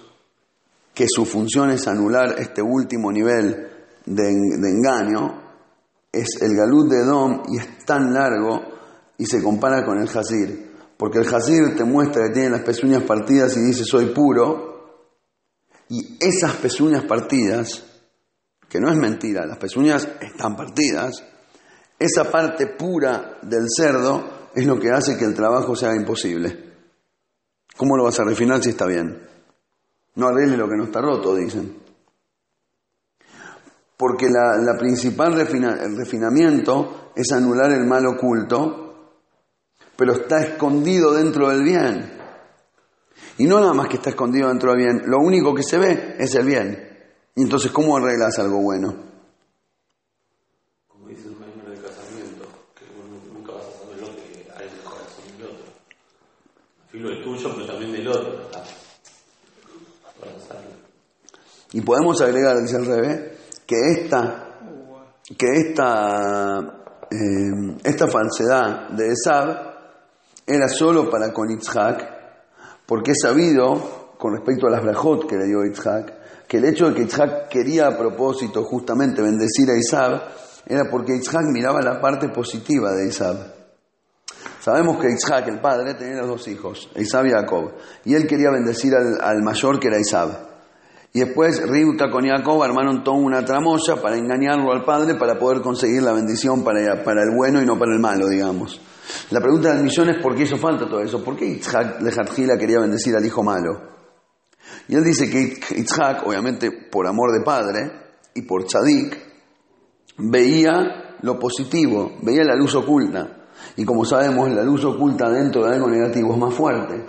que su función es anular este último nivel de, de engaño, es el galut de Edom y es tan largo y se compara con el Hazir. Porque el Hazir te muestra que tiene las pezuñas partidas y dice soy puro. Y esas pezuñas partidas, que no es mentira, las pezuñas están partidas, esa parte pura del cerdo es lo que hace que el trabajo sea imposible. ¿Cómo lo vas a refinar si está bien? No arregle lo que no está roto, dicen. Porque la, la principal refina- el refinamiento es anular el mal oculto, pero está escondido dentro del bien. Y no nada más que está escondido dentro del bien, lo único que se ve es el bien. Y entonces, ¿cómo arreglas algo bueno? Como dice el manual de casamiento, que nunca vas a saber lo que hay en el corazón del otro. Filo es tuyo, pero también del otro. Para. Y podemos agregar, dice el revés, que esta, que esta, eh, esta falsedad de Esab era solo para con Yitzhak, porque es sabido, con respecto a las brajot que le dio Yitzhak, que el hecho de que Yitzhak quería a propósito justamente bendecir a Isab, era porque Yitzhak miraba la parte positiva de Isab. Sabemos que Isaac, el padre, tenía dos hijos, Isab y Jacob, y él quería bendecir al, al mayor que era Isab. Y después Ribka con Jacob armaron toda una tramoya para engañarlo al padre para poder conseguir la bendición para, para el bueno y no para el malo, digamos. La pregunta del millón es por qué hizo falta todo eso. ¿Por qué Isaac de Jatjila quería bendecir al hijo malo? Y él dice que Isaac, obviamente por amor de padre y por tzadik, veía lo positivo, veía la luz oculta. Y como sabemos, la luz oculta dentro de algo negativo es más fuerte.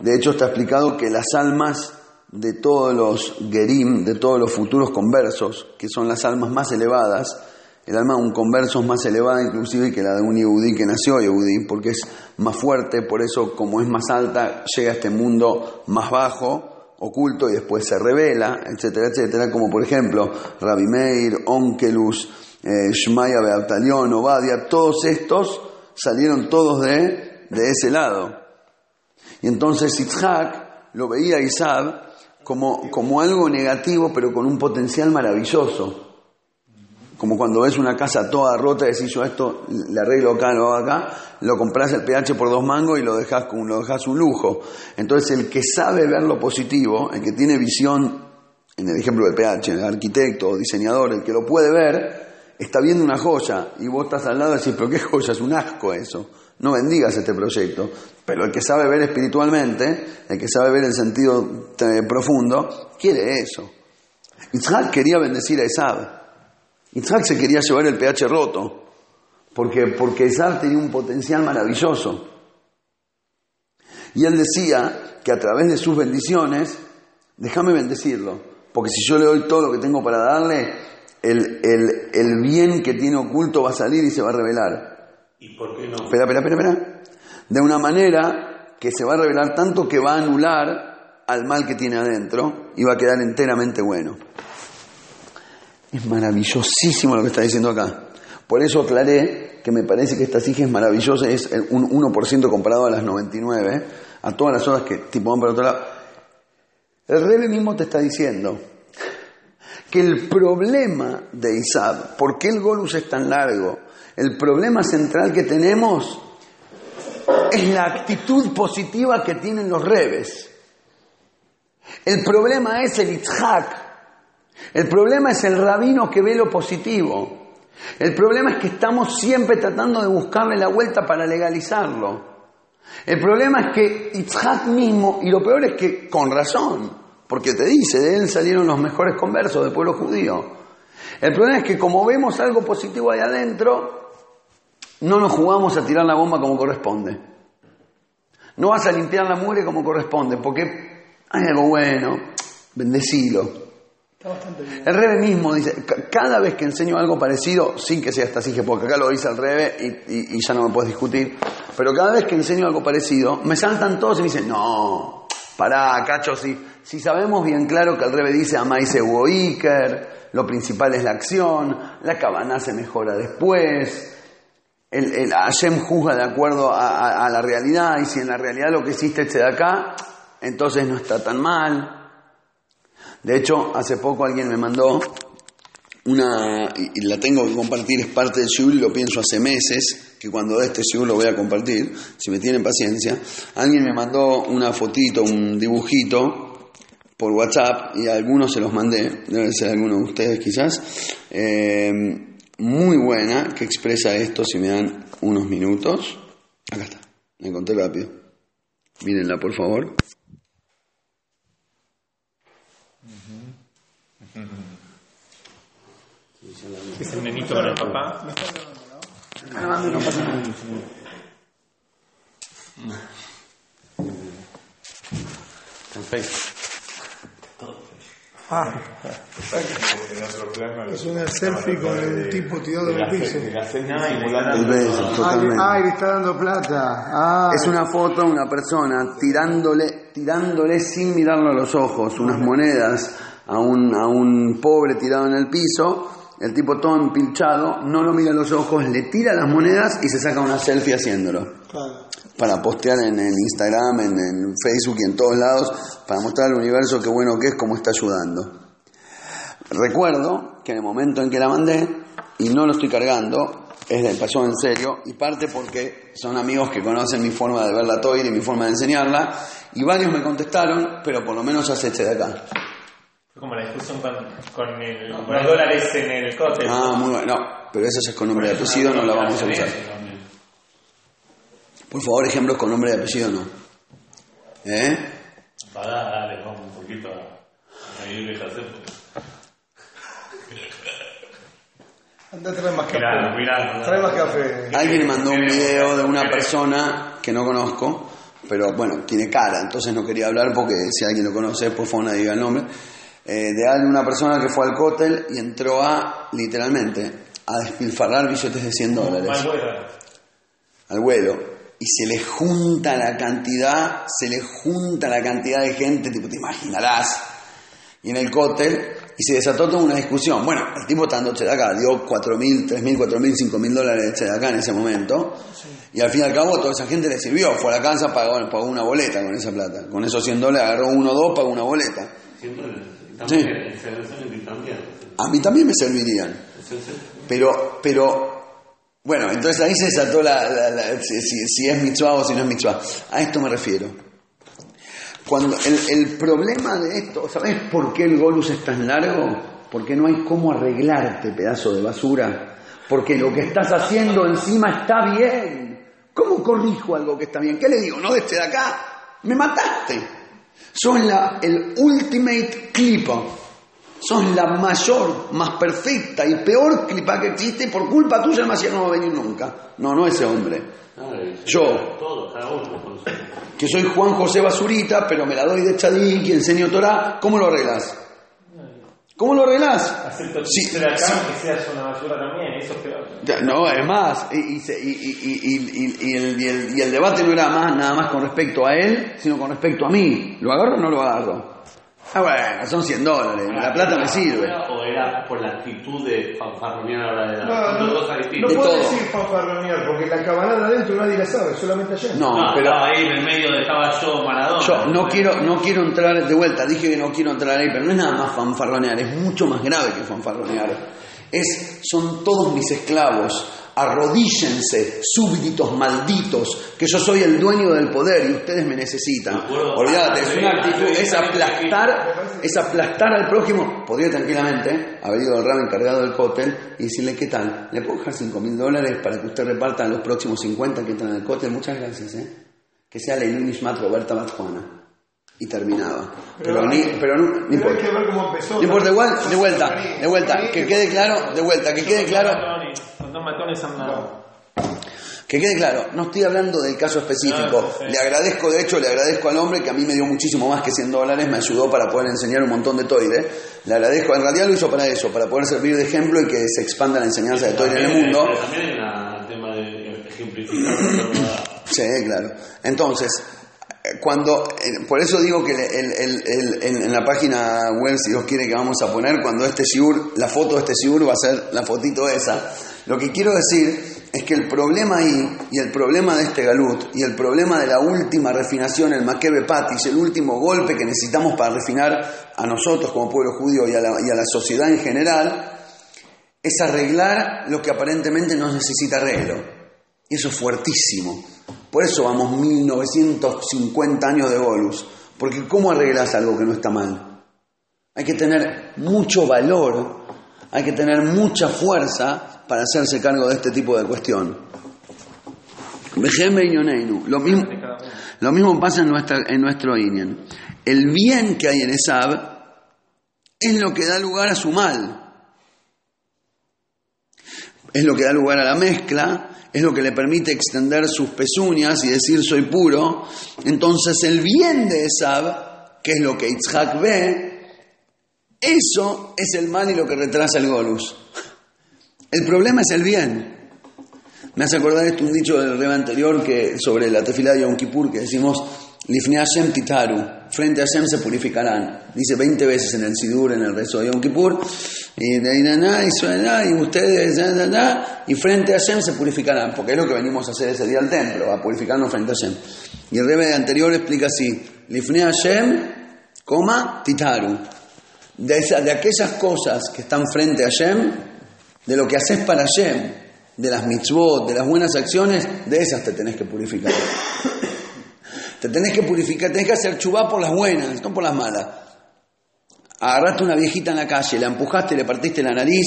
De hecho, está explicado que las almas de todos los gerim, de todos los futuros conversos, que son las almas más elevadas, el alma de un converso es más elevada inclusive que la de un Yehudí que nació Yehudí, porque es más fuerte, por eso como es más alta, llega a este mundo más bajo, oculto, y después se revela, etcétera, etcétera, como por ejemplo Rabbi Meir, Onkelus, eh, Shmaya Beabtalión, Obadia, todos estos salieron todos de, de ese lado. Y entonces Yitzhak lo veía a Isab como, como algo negativo, pero con un potencial maravilloso. Como cuando ves una casa toda rota y decís yo esto le arreglo acá, lo hago acá, lo compras el pH por dos mangos y lo dejas, lo dejas un lujo. Entonces el que sabe ver lo positivo, el que tiene visión, en el ejemplo del pH, el arquitecto o diseñador, el que lo puede ver, está viendo una joya y vos estás al lado y decís, pero qué joya, es un asco eso. No bendigas este proyecto. Pero el que sabe ver espiritualmente, el que sabe ver el sentido eh, profundo, quiere eso. Isaac quería bendecir a Esab. Isaac se quería llevar el pH roto, porque, porque Isaac tenía un potencial maravilloso. Y él decía que a través de sus bendiciones, déjame bendecirlo, porque si yo le doy todo lo que tengo para darle, el, el- el bien que tiene oculto va a salir y se va a revelar. ¿Y por qué no? Espera, espera, espera, espera. De una manera que se va a revelar tanto que va a anular al mal que tiene adentro y va a quedar enteramente bueno. Es maravillosísimo lo que está diciendo acá. Por eso aclaré que me parece que esta sija es maravillosa, es un 1% comparado a las 99, a todas las otras que tipo van para otro lado. El Rebe mismo te está diciendo que el problema de Isab, ¿por qué el Golus es tan largo? El problema central que tenemos es la actitud positiva que tienen los Rebes. El problema es el Itzhak. El problema es el rabino que ve lo positivo. El problema es que estamos siempre tratando de buscarle la vuelta para legalizarlo. El problema es que Itzhak mismo, y lo peor es que con razón, porque te dice, de él salieron los mejores conversos del pueblo judío. El problema es que como vemos algo positivo ahí adentro, no nos jugamos a tirar la bomba como corresponde. No vas a limpiar la mugre como corresponde, porque hay algo bueno, bendecilo. Está bastante bien. El Rebe mismo dice, ca- cada vez que enseño algo parecido, sin que sea esta sige, porque acá lo dice el Rebe y, y- y ya no me puedes discutir, pero cada vez que enseño algo parecido, me saltan todos y me dicen, no, pará, cacho, si, si sabemos bien claro que el Rebe dice Amaise Iker, lo principal es la acción, la cabana se mejora después, el, el Hashem juzga de acuerdo a, la realidad, y si en la realidad lo que hiciste es de acá, entonces no está tan mal. De hecho, hace poco alguien me mandó una, y la tengo que compartir, es parte del shiur y lo pienso hace meses, que cuando dé este shiur lo voy a compartir, si me tienen paciencia. Alguien me mandó una fotito, un dibujito por WhatsApp y a algunos se los mandé, debe ser alguno de ustedes quizás, eh, muy buena, que expresa esto, si me dan unos minutos. Acá está, la encontré rápido. Mírenla, por favor. Es el nenito con el papá. En Facebook. Ah, es una selfie con un tipo tirado en el piso. El beso, Ah, totalmente. ay, le está dando plata. Ah, Es una foto de una persona tirándole, tirándole sin mirarlo a los ojos unas monedas a un, a un pobre tirado en el piso. El tipo todo empilchado, no lo mira a los ojos, le tira las monedas y se saca una selfie haciéndolo. claro. Para postear en, en Instagram, en, en Facebook y en todos lados, para mostrar al universo qué bueno que es, cómo está ayudando. Recuerdo que en el momento en que la mandé, y no lo estoy cargando, es de pasó en serio, y parte porque son amigos que conocen mi forma de ver la toira y mi forma de enseñarla, y varios me contestaron, pero por lo menos hace este de acá. Fue como la discusión con, con, el, con los dólares en el cote. Ah, muy bueno, no, pero ya es con nombre de apellido, no la vamos a usar. Por favor, ejemplos con nombre de apellido no. ¿Eh? Pará, dale, vamos un poquito a, a ir a hacer. Anda, trae más café. Mirá, mirá. Trae más café. Alguien mandó un video de una persona que no conozco, pero bueno, tiene cara, entonces no quería hablar porque si alguien lo conoce, por favor nadie diga el nombre. Eh, de alguien- una persona que fue al cótel y entró a, literalmente, a despilfarrar billetes de 100 dólares Mal vuelo. al vuelo. Y se le junta la cantidad, se le junta la cantidad de gente, tipo, te imaginarás. Y en el cótel, Y se desató toda una discusión. Bueno, el tipo está dando acá, dio 4.000, 3.000, 4.000, 5.000 dólares de acá en ese momento. Y al fin y al cabo toda esa gente le sirvió. Fue a la casa, pagó, pagó una boleta con esa plata. Con esos 100 dólares agarró uno o dos, pagó una boleta. Siempre Sí. A mí también me servirían. Pero, pero, bueno, entonces ahí se desató la, si, es mitzvah o si no es mitzvah. A esto me refiero. Cuando el, problema de esto, ¿sabes por qué el golus es tan largo? Porque no hay cómo arreglarte, pedazo de basura. Porque lo que estás haciendo encima está bien. ¿Cómo corrijo algo que está bien? ¿Qué le digo? No, desde de acá. Me mataste. Sos la, el ultimate clipa. Sos la mayor, más perfecta y peor clipa que existe. Por culpa tuya el Mashiach no va a venir nunca. No, no ese hombre. Yo. Que soy Juan José Basurita, pero me la doy de Tzadik y enseño Torah. ¿Cómo lo arreglas? ¿Cómo lo arreglas? Acepto Sí, chiste de acá, sí. que seas una basura también, eso es peor. No, es más, el, el- y el debate no era más nada más con respecto a él, sino con respecto a mí. ¿Lo agarro o no lo agarro? Ah, bueno, son 100 dólares, la plata me sirve. ¿O era por la actitud de fanfarronear a la hora de No, dar? No, no. De puedo todo. decir fanfarronear, porque la cabanada adentro nadie la sabe, solamente allá. No, No, pero estaba ahí en el medio de estaba yo, Maradona. yo no quiero, no quiero entrar de vuelta, dije que no quiero entrar ahí, pero no es nada más fanfarronear, es mucho más grave que fanfarronear. Es, son todos mis esclavos, arrodíllense, súbditos malditos, que yo soy el dueño del poder y ustedes me necesitan. Olvídate, es una actitud, es aplastar, es aplastar al prójimo. Podría tranquilamente haber ido al rab encargado del cóctel y decirle, ¿qué tal? ¿Le puedo dejar 5 mil dólares para que usted reparta los próximos 50 que entran al cóctel? Muchas gracias, ¿eh? Que sea la Illuminishmat Roberta Batjuana. Y terminaba. Pero, ni, pero no, no Pero importa. que ver cómo empezó. No importa, igual, de vuelta, de vuelta, que quede claro, de vuelta, que quede claro, Con dos matones andaban. que quede claro, no estoy hablando del caso específico. Ah, sí. Le agradezco, de hecho, le agradezco al hombre que a mí me dio muchísimo más que 100 dólares, me ayudó para poder enseñar un montón de toire. Le agradezco, en realidad lo hizo para eso, para poder servir de ejemplo y que se expanda la enseñanza de toire en el mundo. Pero también hay un tema de ejemplificar. Sí, claro. Entonces, cuando, eh, por eso digo que en, la página web, si Dios quiere que vamos a poner, cuando este shiur, la foto de este shiur va a ser la fotito esa. Lo que quiero decir es que el problema ahí, y el problema de este galut, y el problema de la última refinación, el Makebe Patis, el último golpe que necesitamos para refinar a nosotros como pueblo judío y a la, y a la sociedad en general, es arreglar lo que aparentemente no necesita arreglo. Y eso es fuertísimo. Por eso vamos 1950 años de Golus. Porque ¿cómo arreglas algo que no está mal? Hay que tener mucho valor, hay que tener mucha fuerza para hacerse cargo de este tipo de cuestión. Lo mismo, lo mismo pasa en nuestro Inyan. El bien que hay en Esab es lo que da lugar a su mal es lo que da lugar a la mezcla, es lo que le permite extender sus pezuñas y decir soy puro. Entonces el bien de Esab, que es lo que Itzhak ve, eso es el mal y lo que retrasa el Golus. El problema es el bien. Me hace acordar esto un dicho del reba anterior que sobre la tefilá de Yom Kippur que decimos Lifnei Hashem titaru, frente a Hashem se purificarán. Dice 20 veces en el Sidur, en el rezo de Yom Kippur, y, y, ustedes, y frente a Hashem se purificarán, porque es lo que venimos a hacer ese día al templo, a purificarnos frente a Hashem. Y el rebe anterior explica así, Lifnei Hashem, coma, titaru. De, esa- de aquellas cosas que están frente a Hashem, de lo que haces para Hashem, de las mitzvot, de las buenas acciones, de esas te tenés que purificar. Te tenés que purificar, tenés que hacer chubá por las buenas, no por las malas. Agarraste una viejita en la calle, la empujaste, le partiste la nariz,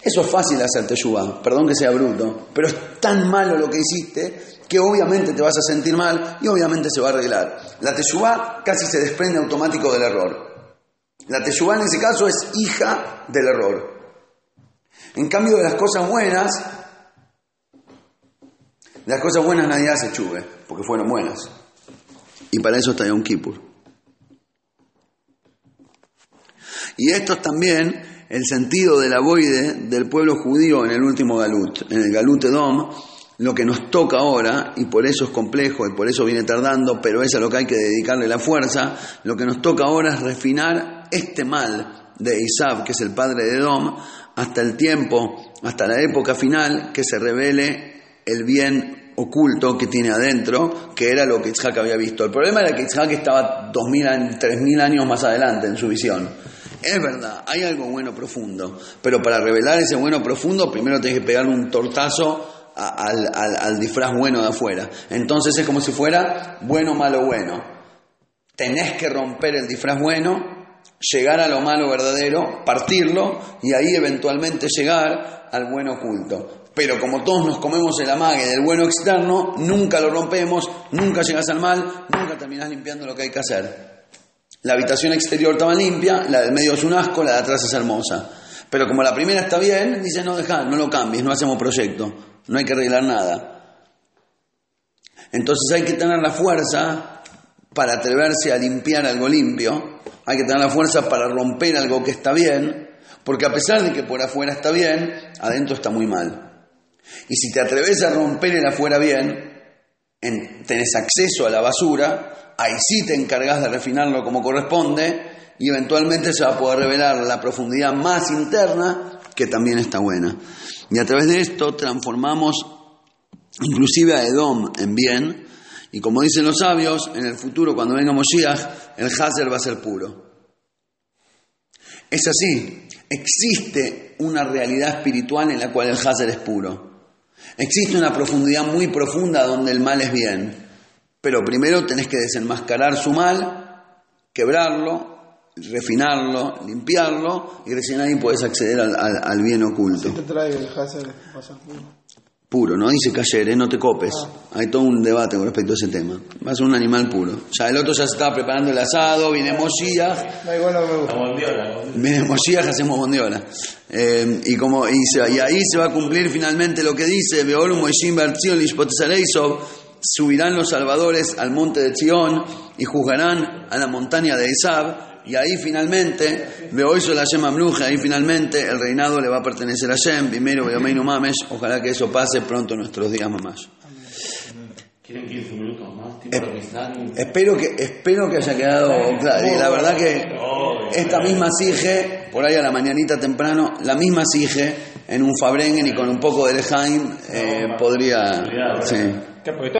eso es fácil hacerte chubá, perdón que sea bruto, pero es tan malo lo que hiciste que obviamente te vas a sentir mal y obviamente se va a arreglar. La teshuvá casi se desprende automático del error. La teshuvá en ese caso es hija del error. En cambio de las cosas buenas, de las cosas buenas nadie hace chuve, porque fueron buenas. Y para eso está Yom Kippur. Y esto es también el sentido de la boide del pueblo judío en el último Galut, en el Galut Edom, lo que nos toca ahora, y por eso es complejo y por eso viene tardando, pero es a lo que hay que dedicarle la fuerza, lo que nos toca ahora es refinar este mal de Isab, que es el padre de Edom, hasta el tiempo, hasta la época final, que se revele el bien oculto que tiene adentro, que era lo que Isaac había visto. El problema era que Isaac estaba 2000, años- 3000 años más adelante en su visión. Es verdad, hay algo bueno profundo, pero para revelar ese bueno profundo, primero tienes que pegarle un tortazo al- al disfraz bueno de afuera. Entonces es como si fuera bueno, malo, bueno. Tenés que romper el disfraz bueno, llegar a lo malo verdadero, partirlo y ahí eventualmente llegar al bueno oculto. Pero como todos nos comemos el amague del bueno externo, nunca lo rompemos, nunca llegas al mal, nunca terminás limpiando lo que hay que hacer. La habitación exterior estaba limpia, la del medio es un asco, la de atrás es hermosa. Pero como la primera está bien, dice no deja, no lo cambies, no hacemos proyecto, no hay que arreglar nada. Entonces hay que tener la fuerza para atreverse a limpiar algo limpio, hay que tener la fuerza para romper algo que está bien, porque a pesar de que por afuera está bien, adentro está muy mal. Y si te atreves a romper el afuera bien, en- tenés acceso a la basura, ahí sí te encargas de refinarlo como corresponde y eventualmente se va a poder revelar la profundidad más interna que también está buena. Y a través de esto transformamos inclusive a Edom en bien y como dicen los sabios, en el futuro cuando venga Moshiach, el Hazer va a ser puro. Es así, existe una realidad espiritual en la cual el Hazer es puro. Existe una profundidad muy profunda donde el mal es bien. Pero primero tenés que desenmascarar su mal, quebrarlo, refinarlo, limpiarlo y recién ahí podés acceder al, al- bien oculto. te trae el puro. No dice cayer, ¿eh? no te copes. Hay todo un debate con respecto a ese tema. Va a ser un animal puro. Ya el otro ya se estaba preparando el asado, viene Moshiach, No, igual no me gusta. La bondiola, ¿no? Viene Moshiach, hacemos bondiola. Eh, y, como, y, se- y ahí se va a cumplir finalmente lo que dice, Beolum Moishim Bertzion Lishpotesareisov, subirán los salvadores al monte de Zion y juzgarán a la montaña de Esab, y ahí finalmente, Beoiso la Yema Mluja, ahí finalmente el reinado le va a pertenecer a Shem, primero Beomeinu Mamesh, ojalá que eso pase pronto en nuestros días mamás. Quieren 15 minutos más, están. Espero que, espero que haya quedado claro. Y la verdad que esta misma sige, por ahí a la mañanita temprano, la misma sige en un Fabrengen y con un poco de Lejaim, eh, podría... Sí. Claro, porque